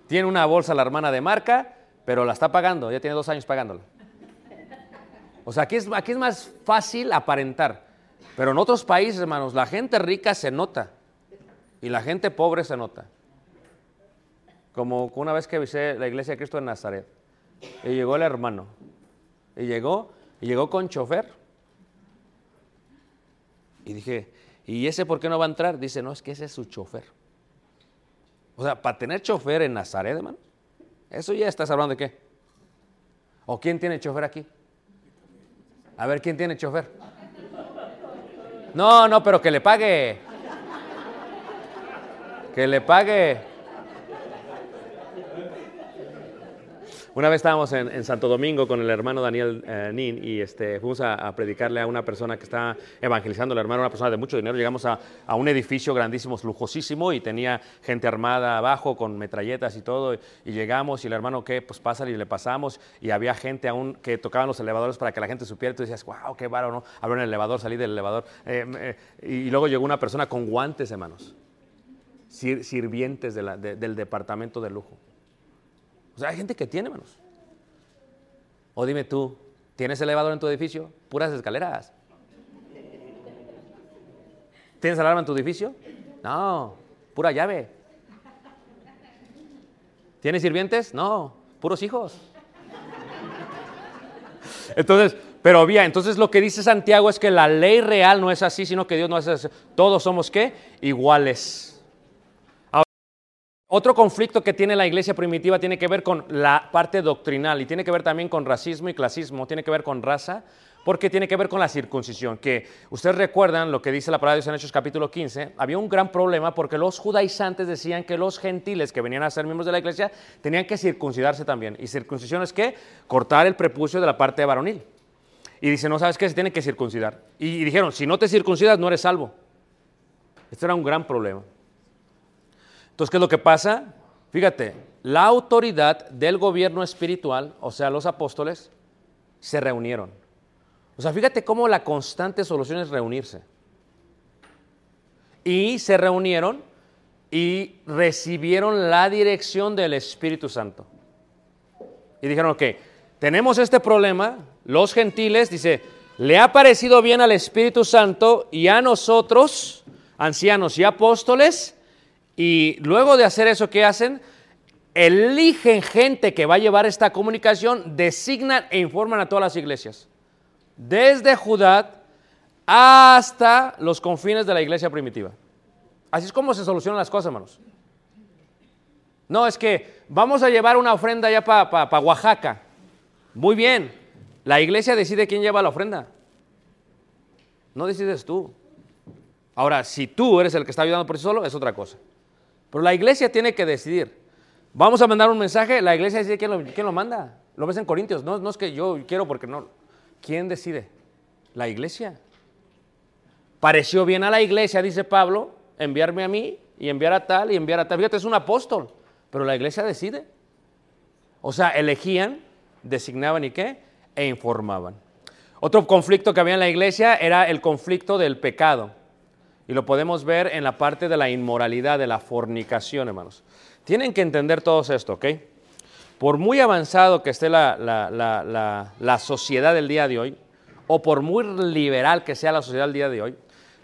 Speaker 1: Tiene una bolsa la hermana de marca, pero la está pagando, ya tiene dos años pagándola. O sea, aquí es, aquí es más fácil aparentar. Pero en otros países, hermanos, la gente rica se nota y la gente pobre se nota. Como una vez que visité la iglesia de Cristo en Nazaret y llegó el hermano y llegó y llegó con chofer y dije, ¿y ese por qué no va a entrar? Dice, no, es que ese es su chofer. O sea, para tener chofer en Nazaret, hermano, eso ya estás hablando de qué. ¿O quién tiene chofer aquí? A ver, ¿quién tiene chofer? No, no, pero que le pague. Que le pague. Una vez estábamos en, Santo Domingo con el hermano Daniel eh, Nin y este, fuimos a, predicarle a una persona que estaba evangelizando, el hermano, una persona de mucho dinero. Llegamos a, un edificio grandísimo, lujosísimo, y tenía gente armada abajo con metralletas y todo. Y, y llegamos y el hermano, ¿qué? Pues pásale y le pasamos. Y había gente aún que tocaban los elevadores para que la gente supiera. Y tú decías, wow, qué baro, ¿no? Abro en el elevador, salí del elevador. Eh, eh, y luego llegó una persona con guantes, hermanos. Sir- sirvientes del departamento de lujo. O sea, hay gente que tiene, hermanos. O dime tú, ¿tienes elevador en tu edificio? Puras escaleras. ¿Tienes alarma en tu edificio? No, pura llave. ¿Tienes sirvientes? No, puros hijos. Entonces, pero había, entonces lo que dice Santiago es que la ley real no es así, sino que Dios no es así. Todos somos qué? Iguales. Otro conflicto que tiene la iglesia primitiva tiene que ver con la parte doctrinal y tiene que ver también con racismo y clasismo, tiene que ver con raza, porque tiene que ver con la circuncisión, que ustedes recuerdan lo que dice la palabra de Dios en Hechos capítulo 15, había un gran problema porque los judaizantes decían que los gentiles que venían a ser miembros de la iglesia tenían que circuncidarse también. ¿Y circuncisión es qué? Cortar el prepucio de la parte varonil. Y dice, no sabes qué, se tiene que circuncidar. Y, y dijeron, si no te circuncidas no eres salvo. Este era un gran problema. Entonces, ¿qué es lo que pasa? Fíjate, la autoridad del gobierno espiritual, o sea, los apóstoles, se reunieron. O sea, fíjate cómo la constante solución es reunirse. Y se reunieron y recibieron la dirección del Espíritu Santo. Y dijeron, ok, tenemos este problema, los gentiles, dice, le ha parecido bien al Espíritu Santo y a nosotros, ancianos y apóstoles, y luego de hacer eso, ¿qué hacen? Eligen gente que va a llevar esta comunicación, designan e informan a todas las iglesias, desde Judá hasta los confines de la iglesia primitiva. Así es como se solucionan las cosas, hermanos. No, es que vamos a llevar una ofrenda ya para Oaxaca. Muy bien, la iglesia decide quién lleva la ofrenda. No decides tú. Ahora, si tú eres el que está ayudando por sí solo, es otra cosa. Pero la iglesia tiene que decidir. Vamos a mandar un mensaje, la iglesia decide quién lo, quién lo manda. Lo ves en Corintios, no, no es que yo quiero porque no. ¿Quién decide? La iglesia. Pareció bien a la iglesia, dice Pablo, enviarme a mí y enviar a tal y enviar a tal. Fíjate, es un apóstol, pero la iglesia decide. O sea, elegían, designaban y qué, e informaban. Otro conflicto que había en la iglesia era el conflicto del pecado. Y lo podemos ver en la parte de la inmoralidad, de la fornicación, hermanos. Tienen que entender todo esto, ¿ok? Por muy avanzado que esté la, la, la sociedad del día de hoy, o por muy liberal que sea la sociedad del día de hoy,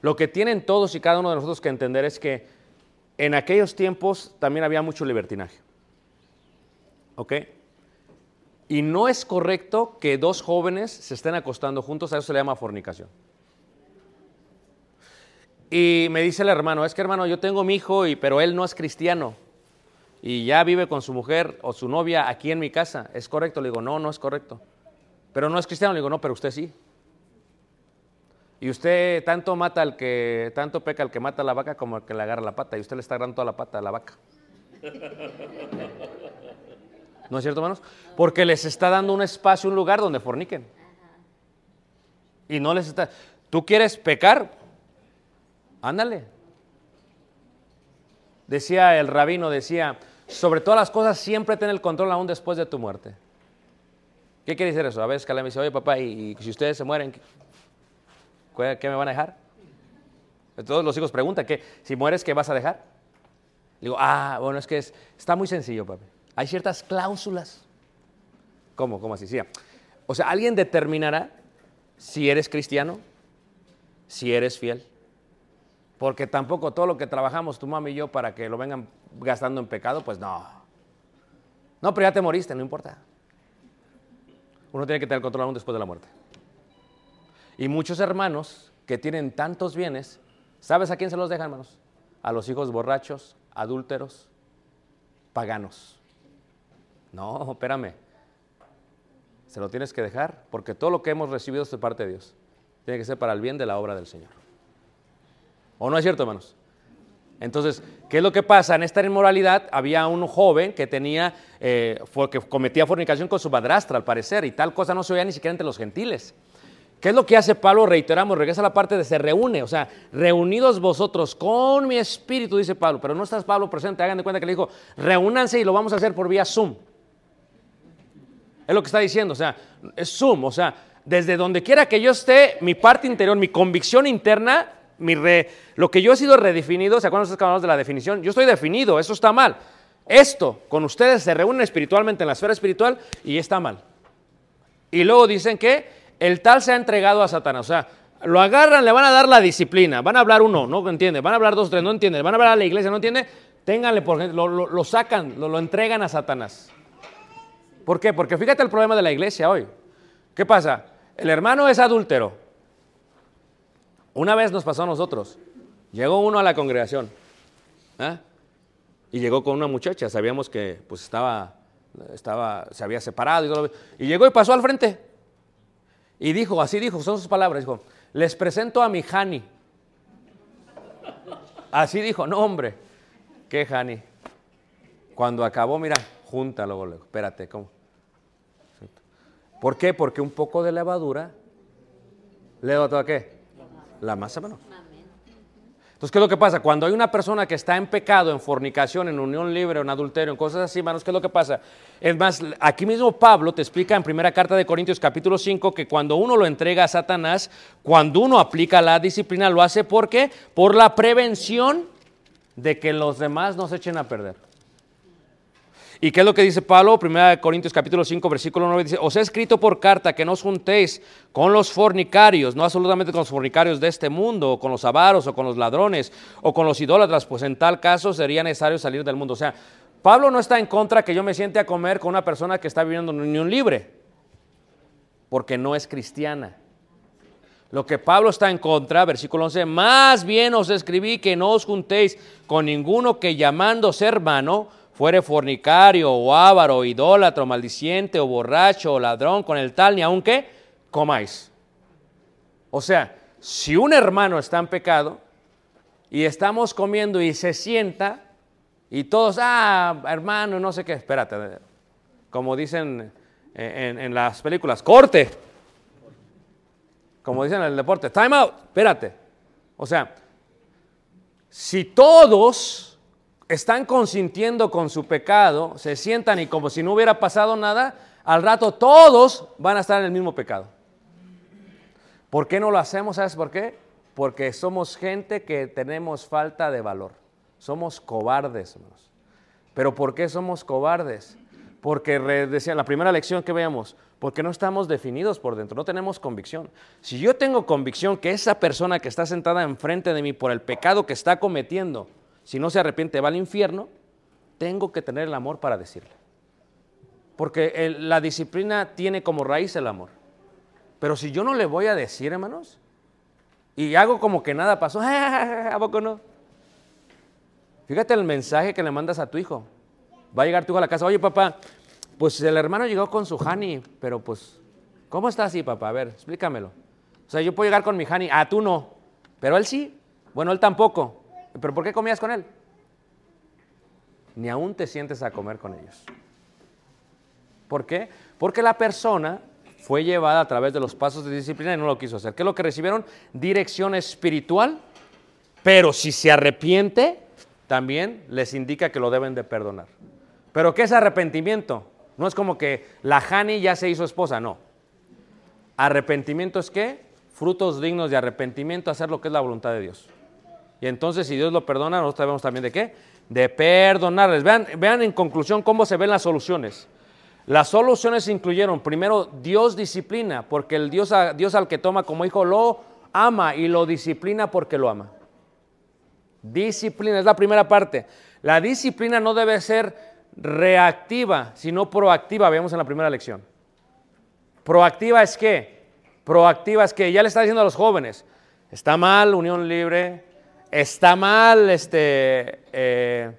Speaker 1: lo que tienen todos y cada uno de nosotros que entender es que en aquellos tiempos también había mucho libertinaje. ¿Ok? Y no es correcto que dos jóvenes se estén acostando juntos, a eso se le llama fornicación. Y me dice el hermano, es que hermano, yo tengo mi hijo, y, pero él no es cristiano. Y ya vive con su mujer o su novia aquí en mi casa. ¿Es correcto? Le digo, no, no es correcto. Pero no es cristiano. Le digo, no, pero usted sí. Y usted tanto mata al que, tanto peca al que mata a la vaca como al que le agarra la pata. Y usted le está agarrando toda la pata a la vaca. [LAUGHS] ¿No es cierto, hermanos? Porque les está dando un espacio, un lugar donde forniquen. Y no les está. ¿Tú quieres pecar? Ándale. Decía el rabino, decía, sobre todas las cosas siempre ten el control aún después de tu muerte. ¿Qué quiere decir eso? A veces Caleb me dice, oye papá, y, si ustedes se mueren, ¿qué, ¿qué me van a dejar? Todos los hijos preguntan, ¿qué? Si mueres, ¿qué vas a dejar? Digo, ah, bueno, es que es, está muy sencillo, papi. Hay ciertas cláusulas. ¿Cómo? ¿Cómo así? Sí. O sea, alguien determinará si eres cristiano, si eres fiel. Porque tampoco todo lo que trabajamos tu mamá y yo para que lo vengan gastando en pecado, pues no. No, pero ya te moriste, no importa. Uno tiene que tener control aún después de la muerte. Y muchos hermanos que tienen tantos bienes, ¿sabes a quién se los dejan, hermanos? A los hijos borrachos, adúlteros, paganos. No, espérame. Se lo tienes que dejar porque todo lo que hemos recibido es de parte de Dios. Tiene que ser para el bien de la obra del Señor. ¿O no es cierto, hermanos? Entonces, ¿qué es lo que pasa? En esta inmoralidad había un joven que tenía, eh, que cometía fornicación con su madrastra, al parecer, y tal cosa no se oía ni siquiera entre los gentiles. ¿Qué es lo que hace Pablo? Reiteramos, regresa a la parte de se reúne, o sea, reunidos vosotros con mi espíritu, dice Pablo, pero no estás Pablo presente, hagan de cuenta que le dijo, reúnanse y lo vamos a hacer por vía Zoom. Es lo que está diciendo, o sea, es Zoom, o sea, desde donde quiera que yo esté, mi parte interior, mi convicción interna mi re- lo que yo he sido redefinido, ¿se acuerdan ustedes que hablamos de la definición? Yo estoy definido, eso está mal. Esto con ustedes se reúnen espiritualmente en la esfera espiritual y está mal. Y luego dicen que el tal se ha entregado a Satanás. O sea, lo agarran, le van a dar la disciplina. Van a hablar uno, no entiende. Van a hablar dos, tres, no entiende. Van a hablar a la iglesia, no entiende. Ténganle por lo, lo- lo sacan, lo, lo entregan a Satanás. ¿Por qué? Porque fíjate el problema de la iglesia hoy. ¿Qué pasa? El hermano es adúltero. Una vez nos pasó a nosotros. Llegó uno a la congregación. ¿ah? Y llegó con una muchacha. Sabíamos que pues estaba, estaba, se había separado. Y, todo. y llegó y pasó al frente. Y dijo, así dijo, son sus palabras. Dijo, les presento a mi Hani. Así dijo, no hombre, qué Hani. Cuando acabó, mira, junta luego. Espérate, ¿cómo? ¿Por qué? Porque un poco de levadura le da todo qué? La masa menor. Entonces, ¿qué es lo que pasa? Cuando hay una persona que está en pecado, en fornicación, en unión libre, en adulterio, en cosas así, hermanos, ¿qué es lo que pasa? Es más, aquí mismo Pablo te explica en primera carta de Corintios capítulo 5 que cuando uno lo entrega a Satanás, cuando uno aplica la disciplina, lo hace ¿por qué? Por la prevención de que los demás no se echen a perder. ¿Y qué es lo que dice Pablo? Primera de Corintios capítulo 5, versículo 9 dice, os he escrito por carta que no os juntéis con los fornicarios, no absolutamente con los fornicarios de este mundo, o con los avaros, o con los ladrones, o con los idólatras, pues en tal caso sería necesario salir del mundo. O sea, Pablo no está en contra que yo me siente a comer con una persona que está viviendo en unión libre, porque no es cristiana. Lo que Pablo está en contra, versículo 11, más bien os escribí que no os juntéis con ninguno que llamándose hermano fuere fornicario o avaro, idólatra, maldiciente, o borracho, o ladrón, con el tal, ni aunque comáis. O sea, si un hermano está en pecado y estamos comiendo y se sienta y todos, ah, hermano, no sé qué, espérate, como dicen en, en las películas, corte, como dicen en el deporte, time out, espérate. O sea, si todos están consintiendo con su pecado, se sientan y como si no hubiera pasado nada, al rato todos van a estar en el mismo pecado. ¿Por qué no lo hacemos? ¿Sabes por qué? Porque somos gente que tenemos falta de valor. Somos cobardes, hermanos. ¿Pero por qué somos cobardes? Porque, decía la primera lección que veamos, porque no estamos definidos por dentro, no tenemos convicción. Si yo tengo convicción que esa persona que está sentada enfrente de mí por el pecado que está cometiendo, si no se arrepiente va al infierno, tengo que tener el amor para decirle. Porque el- la disciplina tiene como raíz el amor. Pero si yo no le voy a decir, hermanos, y hago como que nada pasó, [LAUGHS] ¿a poco no? Fíjate el mensaje que le mandas a tu hijo. Va a llegar tu hijo a la casa, oye papá, pues el hermano llegó con su Hani, pero pues, ¿cómo está así papá? A ver, explícamelo. O sea, yo puedo llegar con mi Hani, ah, tú no, pero él sí. Bueno, él tampoco. ¿Pero por qué comías con él? Ni aún te sientes a comer con ellos. ¿Por qué? Porque la persona fue llevada a través de los pasos de disciplina y no lo quiso hacer. ¿Qué es lo que recibieron? Dirección espiritual, pero si se arrepiente, también les indica que lo deben de perdonar. ¿Pero qué es arrepentimiento? No es como que la Hani ya se hizo esposa, no. Arrepentimiento es qué? Frutos dignos de arrepentimiento, hacer lo que es la voluntad de Dios. Y entonces, si Dios lo perdona, nosotros sabemos también de qué? De perdonarles. Vean, vean en conclusión cómo se ven las soluciones. Las soluciones incluyeron, primero, Dios disciplina, porque el Dios, Dios al que toma como hijo lo ama y lo disciplina porque lo ama. Disciplina es la primera parte. La disciplina no debe ser reactiva, sino proactiva, vemos en la primera lección. Proactiva es qué? Proactiva es que ya le está diciendo a los jóvenes, está mal unión libre, está mal este eh,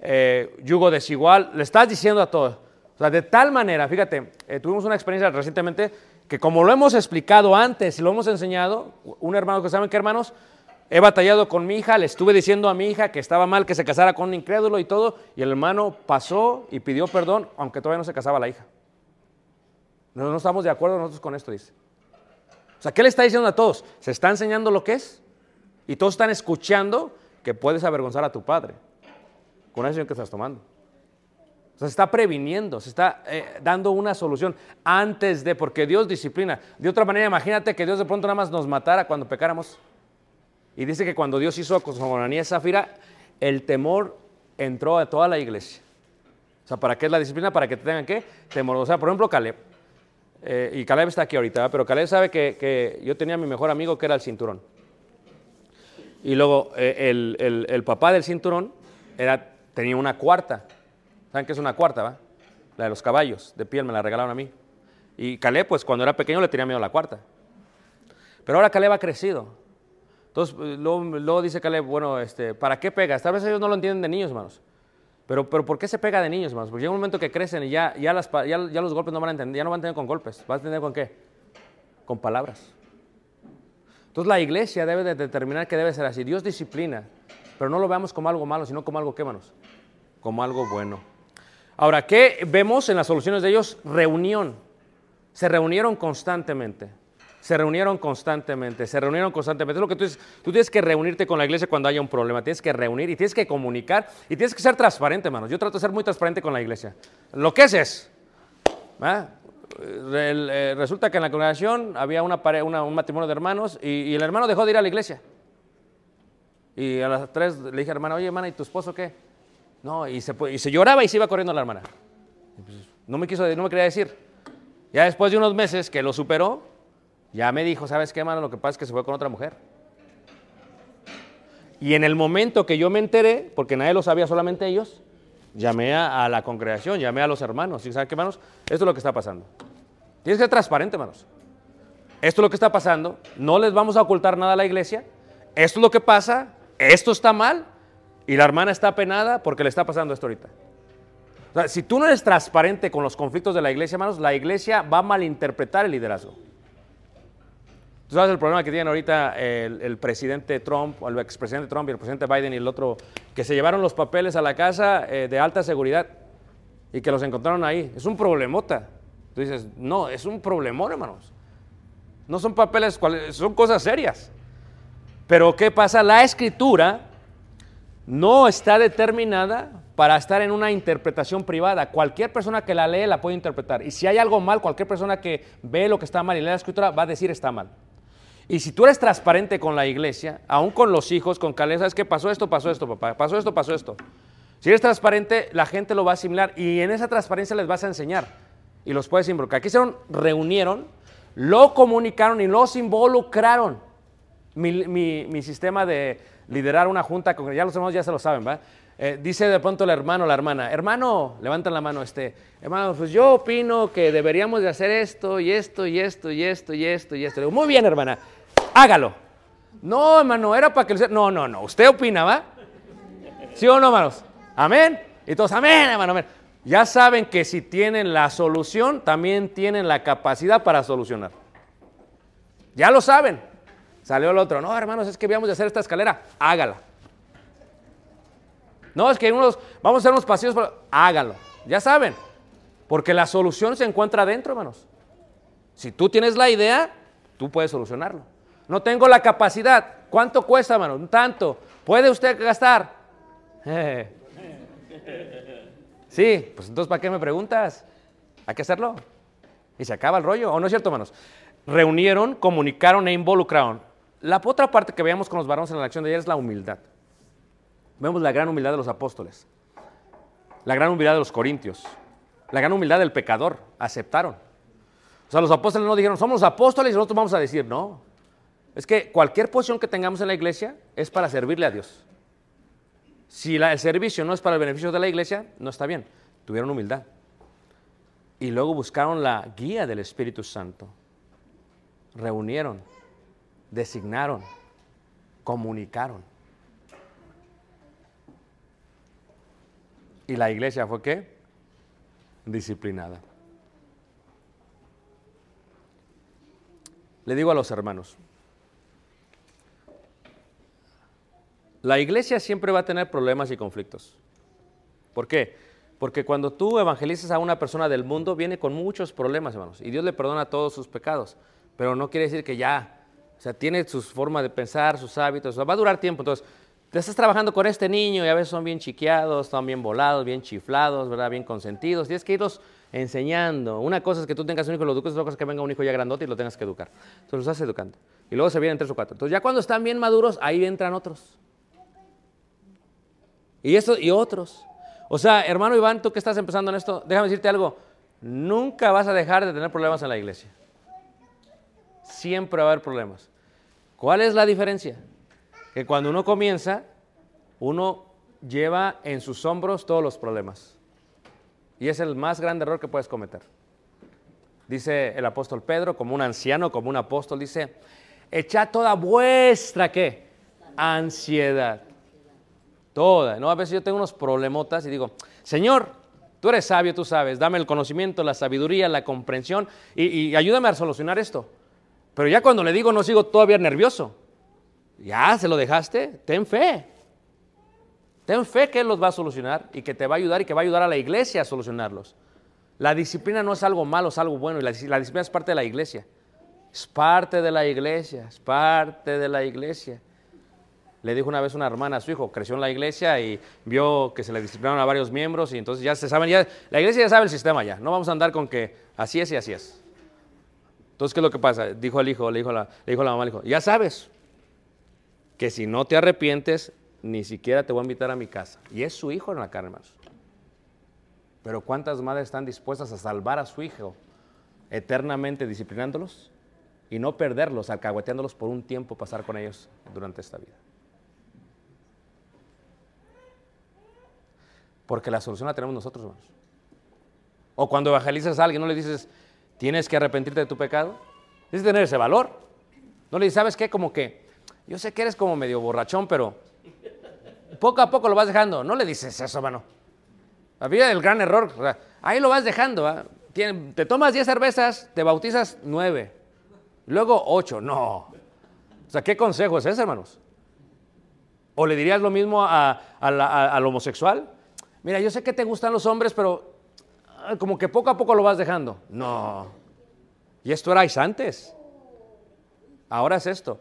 Speaker 1: eh, yugo desigual, le estás diciendo a todos. O sea, de tal manera, fíjate, eh, tuvimos una experiencia recientemente que como lo hemos explicado antes y lo hemos enseñado, un hermano que saben que hermanos, he batallado con mi hija, le estuve diciendo a mi hija que estaba mal que se casara con un incrédulo y todo, y el hermano pasó y pidió perdón, aunque todavía no se casaba la hija. No, no estamos de acuerdo nosotros con esto, dice. O sea, ¿qué le está diciendo a todos? Se está enseñando lo que es. Y todos están escuchando que puedes avergonzar a tu padre con la decisión que estás tomando. O sea, se está previniendo, se está eh, dando una solución antes de, porque Dios disciplina. De otra manera, imagínate que Dios de pronto nada más nos matara cuando pecáramos. Y dice que cuando Dios hizo con y Zafira, el temor entró a toda la iglesia. O sea, ¿para qué es la disciplina? Para que te tengan que temor. O sea, por ejemplo, Caleb. Eh, y Caleb está aquí ahorita, pero Caleb sabe que, que yo tenía a mi mejor amigo que era el cinturón. Y luego eh, el, el- papá del cinturón era, tenía una cuarta. ¿Saben qué es una cuarta, va? La de los caballos de piel, me la regalaron a mí. Y Caleb, pues cuando era pequeño le tenía miedo a la cuarta. Pero ahora Caleb ha crecido. Entonces, eh, luego, dice Caleb, bueno, este, ¿para qué pegas? Tal vez ellos no lo entienden de niños, hermanos. Pero, pero ¿por qué se pega de niños, hermanos? Porque llega un momento que crecen y ya, ya, los golpes no van a entender, ya no van a entender con golpes, van a entender con qué? Con palabras. Entonces la iglesia debe de determinar que debe ser así. Dios disciplina, pero no lo veamos como algo malo, sino como algo, ¿qué, hermanos? Como algo bueno. Ahora, ¿qué vemos en las soluciones de ellos? Reunión. Se reunieron constantemente. Se reunieron constantemente, se reunieron constantemente. Es lo que tú dices. Tú tienes que reunirte con la iglesia cuando haya un problema. Tienes que reunir y tienes que comunicar y tienes que ser transparente, hermanos. Yo trato de ser muy transparente con la iglesia. Lo que es. Eh, resulta que en la congregación había un matrimonio de hermanos y, el hermano dejó de ir a la iglesia. Y a las tres le dije, hermana, oye, hermana, ¿y tu esposo qué? No, y se, lloraba y se iba corriendo la hermana. Pues, no me quiso, no me quería decir. Ya después de unos meses que lo superó, ya me dijo, ¿sabes qué, hermano? Lo que pasa es que se fue con otra mujer. Y en el momento que yo me enteré, porque nadie lo sabía, solamente ellos, llamé a, la congregación, llamé a los hermanos. ¿Y saben qué, hermanos? Esto es lo que está pasando. Tienes que ser transparente, hermanos. Esto es lo que está pasando. No les vamos a ocultar nada a la iglesia. Esto es lo que pasa. Esto está mal. Y la hermana está penada porque le está pasando esto ahorita. Si tú no eres transparente con los conflictos de la iglesia, hermanos, la iglesia va a malinterpretar el liderazgo. ¿Tú sabes el problema que tienen ahorita el, presidente Trump, o el expresidente Trump y el presidente Biden y el otro, que se llevaron los papeles a la casa eh, de alta seguridad y que los encontraron ahí? Es un problemota. Tú dices, no, es un problemón, hermanos. No son papeles, son cosas serias. Pero ¿qué pasa? La escritura no está determinada para estar en una interpretación privada. Cualquier persona que la lee la puede interpretar. Y si hay algo mal, cualquier persona que ve lo que está mal y lee la escritura va a decir está mal. Y si tú eres transparente con la iglesia, aún con los hijos, con Caleb, ¿sabes qué? Pasó esto, pasó esto, papá. Pasó esto, pasó esto. Si eres transparente, la gente lo va a asimilar y en esa transparencia les vas a enseñar. Y los puedes involucrar. Aquí hicieron, reunieron, lo comunicaron y los involucraron. Mi, mi- sistema de liderar una junta, ya los hermanos ya se lo saben, ¿va? Eh, dice de pronto el hermano la hermana, hermano, levantan la mano, este, hermano, pues yo opino que deberíamos de hacer esto y esto y esto y esto y esto y esto. Le digo, muy bien, hermana, hágalo. No, hermano, era para que... lo hiciera". No, no, no, usted opina, ¿va? ¿Sí o no, hermanos? Amén. Y todos, amén, hermano, amén. Ya saben que si tienen la solución, también tienen la capacidad para solucionar. Ya lo saben. Salió el otro, no, hermanos, es que habíamos de hacer esta escalera, hágala. No, es que vamos a hacer unos pasillos, para- hágalo. Ya saben, porque la solución se encuentra adentro, hermanos. Si tú tienes la idea, tú puedes solucionarlo. No tengo la capacidad. ¿Cuánto cuesta, hermano? Un tanto. ¿Puede usted gastar? [LAUGHS] Sí, pues entonces, ¿para qué me preguntas? Hay que hacerlo. Y se acaba el rollo. ¿O no es cierto, hermanos? Reunieron, comunicaron e involucraron. La otra parte que veíamos con los varones en la acción de ayer es la humildad. Vemos la gran humildad de los apóstoles, la gran humildad de los corintios, la gran humildad del pecador. Aceptaron. O sea, los apóstoles no dijeron, somos apóstoles y nosotros vamos a decir, no. Es que cualquier posición que tengamos en la iglesia es para servirle a Dios. Si la- el servicio no es para el beneficio de la iglesia, no está bien. Tuvieron humildad. Y luego buscaron la guía del Espíritu Santo. Reunieron, designaron, comunicaron. ¿Y la iglesia fue qué? Disciplinada. Le digo a los hermanos, la iglesia siempre va a tener problemas y conflictos. ¿Por qué? Porque cuando tú evangelizas a una persona del mundo, viene con muchos problemas, hermanos. Y Dios le perdona todos sus pecados. Pero no quiere decir que ya, o sea, tiene sus formas de pensar, sus hábitos. o sea, va a durar tiempo. Entonces, te estás trabajando con este niño y a veces son bien chiqueados, están bien volados, bien chiflados, ¿verdad? Bien consentidos. Tienes que irlos enseñando. Una cosa es que tú tengas un hijo y lo eduques, otra cosa es que venga un hijo ya grandote y lo tengas que educar. Entonces, los estás educando. Y luego se vienen tres o cuatro. Entonces ya cuando están bien maduros, ahí entran otros. Y estos y otros. O sea, hermano Iván, tú que estás empezando en esto, déjame decirte algo. Nunca vas a dejar de tener problemas en la iglesia. Siempre va a haber problemas. ¿Cuál es la diferencia? Que cuando uno comienza, uno lleva en sus hombros todos los problemas. Y es el más grande error que puedes cometer. Dice el apóstol Pedro, como un anciano, como un apóstol, dice, echa toda vuestra, ¿qué? Ansiedad. Toda. ¿no? A veces yo tengo unos problemotas y digo, Señor, tú eres sabio, tú sabes, dame el conocimiento, la sabiduría, la comprensión y ayúdame a solucionar esto. Pero ya cuando le digo no sigo todavía nervioso. Ya se lo dejaste, ten fe. Ten fe que Él los va a solucionar y que te va a ayudar y que va a ayudar a la iglesia a solucionarlos. La disciplina no es algo malo, es algo bueno y la, disciplina es parte de la iglesia. Es parte de la iglesia, es parte de la iglesia. Le dijo una vez una hermana a su hijo, creció en la iglesia y vio que se le disciplinaron a varios miembros y entonces ya se saben, ya, la iglesia ya sabe el sistema ya, no vamos a andar con que así es y así es. Entonces, ¿qué es lo que pasa? Dijo el hijo, le dijo la, le dijo la mamá, le dijo, ya sabes que si no te arrepientes, ni siquiera te voy a invitar a mi casa. Y es su hijo en la carne, hermanos. Pero ¿cuántas madres están dispuestas a salvar a su hijo eternamente disciplinándolos y no perderlos, alcahueteándolos por un tiempo, pasar con ellos durante esta vida? Porque la solución la tenemos nosotros, hermanos. O cuando evangelizas a alguien, no le dices, tienes que arrepentirte de tu pecado. Tienes que tener ese valor. No le dices, ¿sabes qué? Como que, yo sé que eres como medio borrachón, pero poco a poco lo vas dejando. No le dices eso, hermano. Había el gran error. O sea, ahí lo vas dejando. ¿ah? te tomas 10 cervezas, te bautizas 9. Luego 8. No. O sea, ¿qué consejo es ese, hermanos? ¿O le dirías lo mismo al homosexual? Mira, yo sé que te gustan los hombres, pero ah, como que poco a poco lo vas dejando. No. Y esto erais antes. Ahora es esto.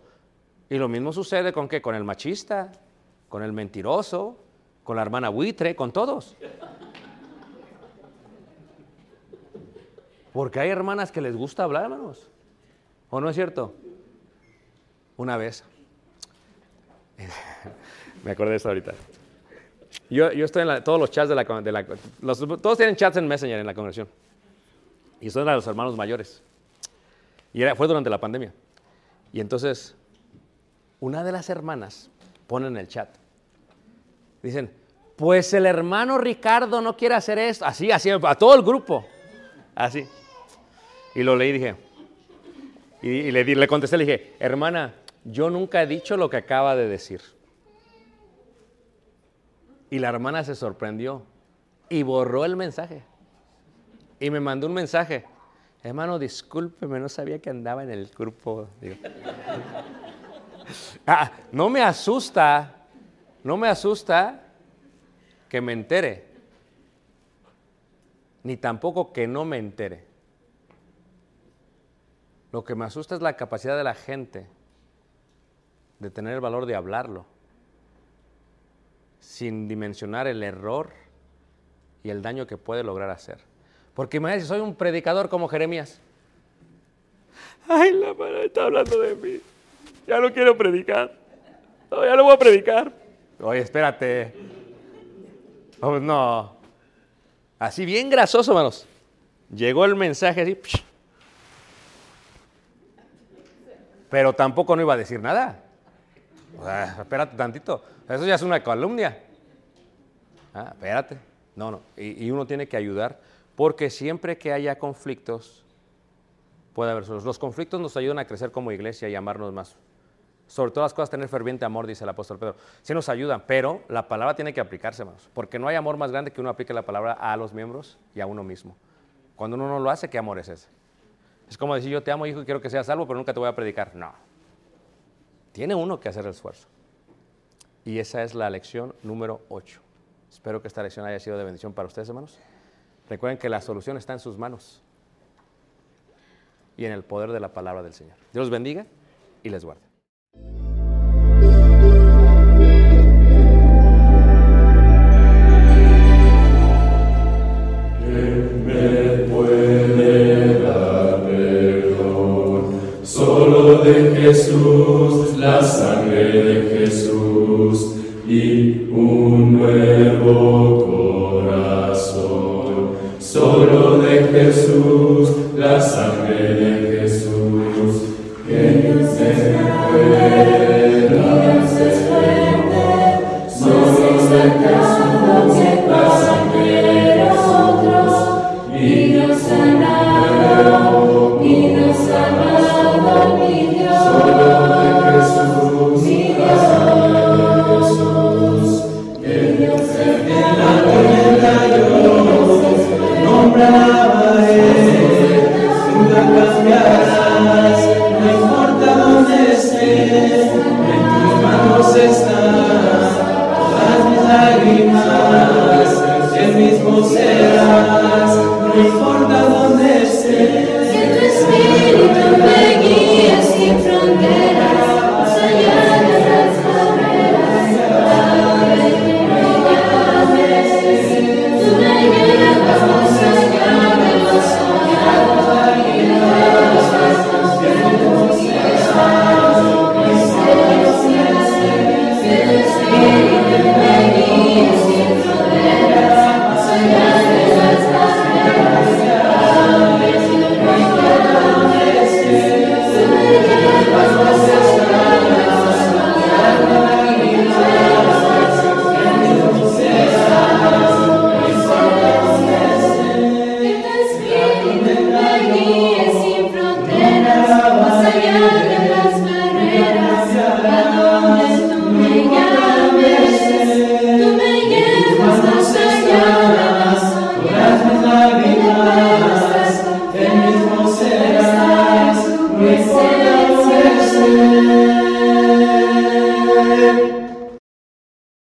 Speaker 1: Y lo mismo sucede con qué? Con el machista, con el mentiroso, con la hermana buitre, con todos. Porque hay hermanas que les gusta hablar, hermanos. ¿O no es cierto? Una vez. [LAUGHS] Me acordé de eso ahorita. Yo, estoy en todos los chats de la, Todos tienen chats en Messenger en la congregación. Y son de los hermanos mayores. Y fue durante la pandemia. Y entonces, una de las hermanas pone en el chat. Dicen, pues el hermano Ricardo no quiere hacer esto. Así, así, a todo el grupo. Así. Y lo leí y dije, y, le, le contesté, le dije, hermana, yo nunca he dicho lo que acaba de decir. Y la hermana se sorprendió y borró el mensaje. Y me mandó un mensaje. Hermano, discúlpeme, no sabía que andaba en el grupo. Ah, no me asusta, no me asusta que me entere, ni tampoco que no me entere. Lo que me asusta es la capacidad de la gente de tener el valor de hablarlo, sin dimensionar el error y el daño que puede lograr hacer. Porque imagínate, soy un predicador como Jeremías. Ay, la madre está hablando de mí. Ya no quiero predicar. Ya no voy a predicar. Oye, espérate. No. Así bien grasoso, hermanos. Llegó el mensaje así. pero tampoco no iba a decir nada. espérate tantito, eso ya es una calumnia. Ah, espérate, no, no, y, uno tiene que ayudar, porque siempre que haya conflictos, puede haber Los conflictos nos ayudan a crecer como iglesia y amarnos más. Sobre todas las cosas, tener ferviente amor, dice el apóstol Pedro. Sí nos ayudan, pero la palabra tiene que aplicarse, más, porque no hay amor más grande que uno aplique la palabra a los miembros y a uno mismo. Cuando uno no lo hace, ¿qué amor es ese? Es como decir, yo te amo, hijo, y quiero que seas salvo, pero nunca te voy a predicar. No. Tiene uno que hacer el esfuerzo. Y esa es la lección número 8. Espero que esta lección haya sido de bendición para ustedes, hermanos. Recuerden que la solución está en sus manos y en el poder de la palabra del Señor. Dios los bendiga y les guarde.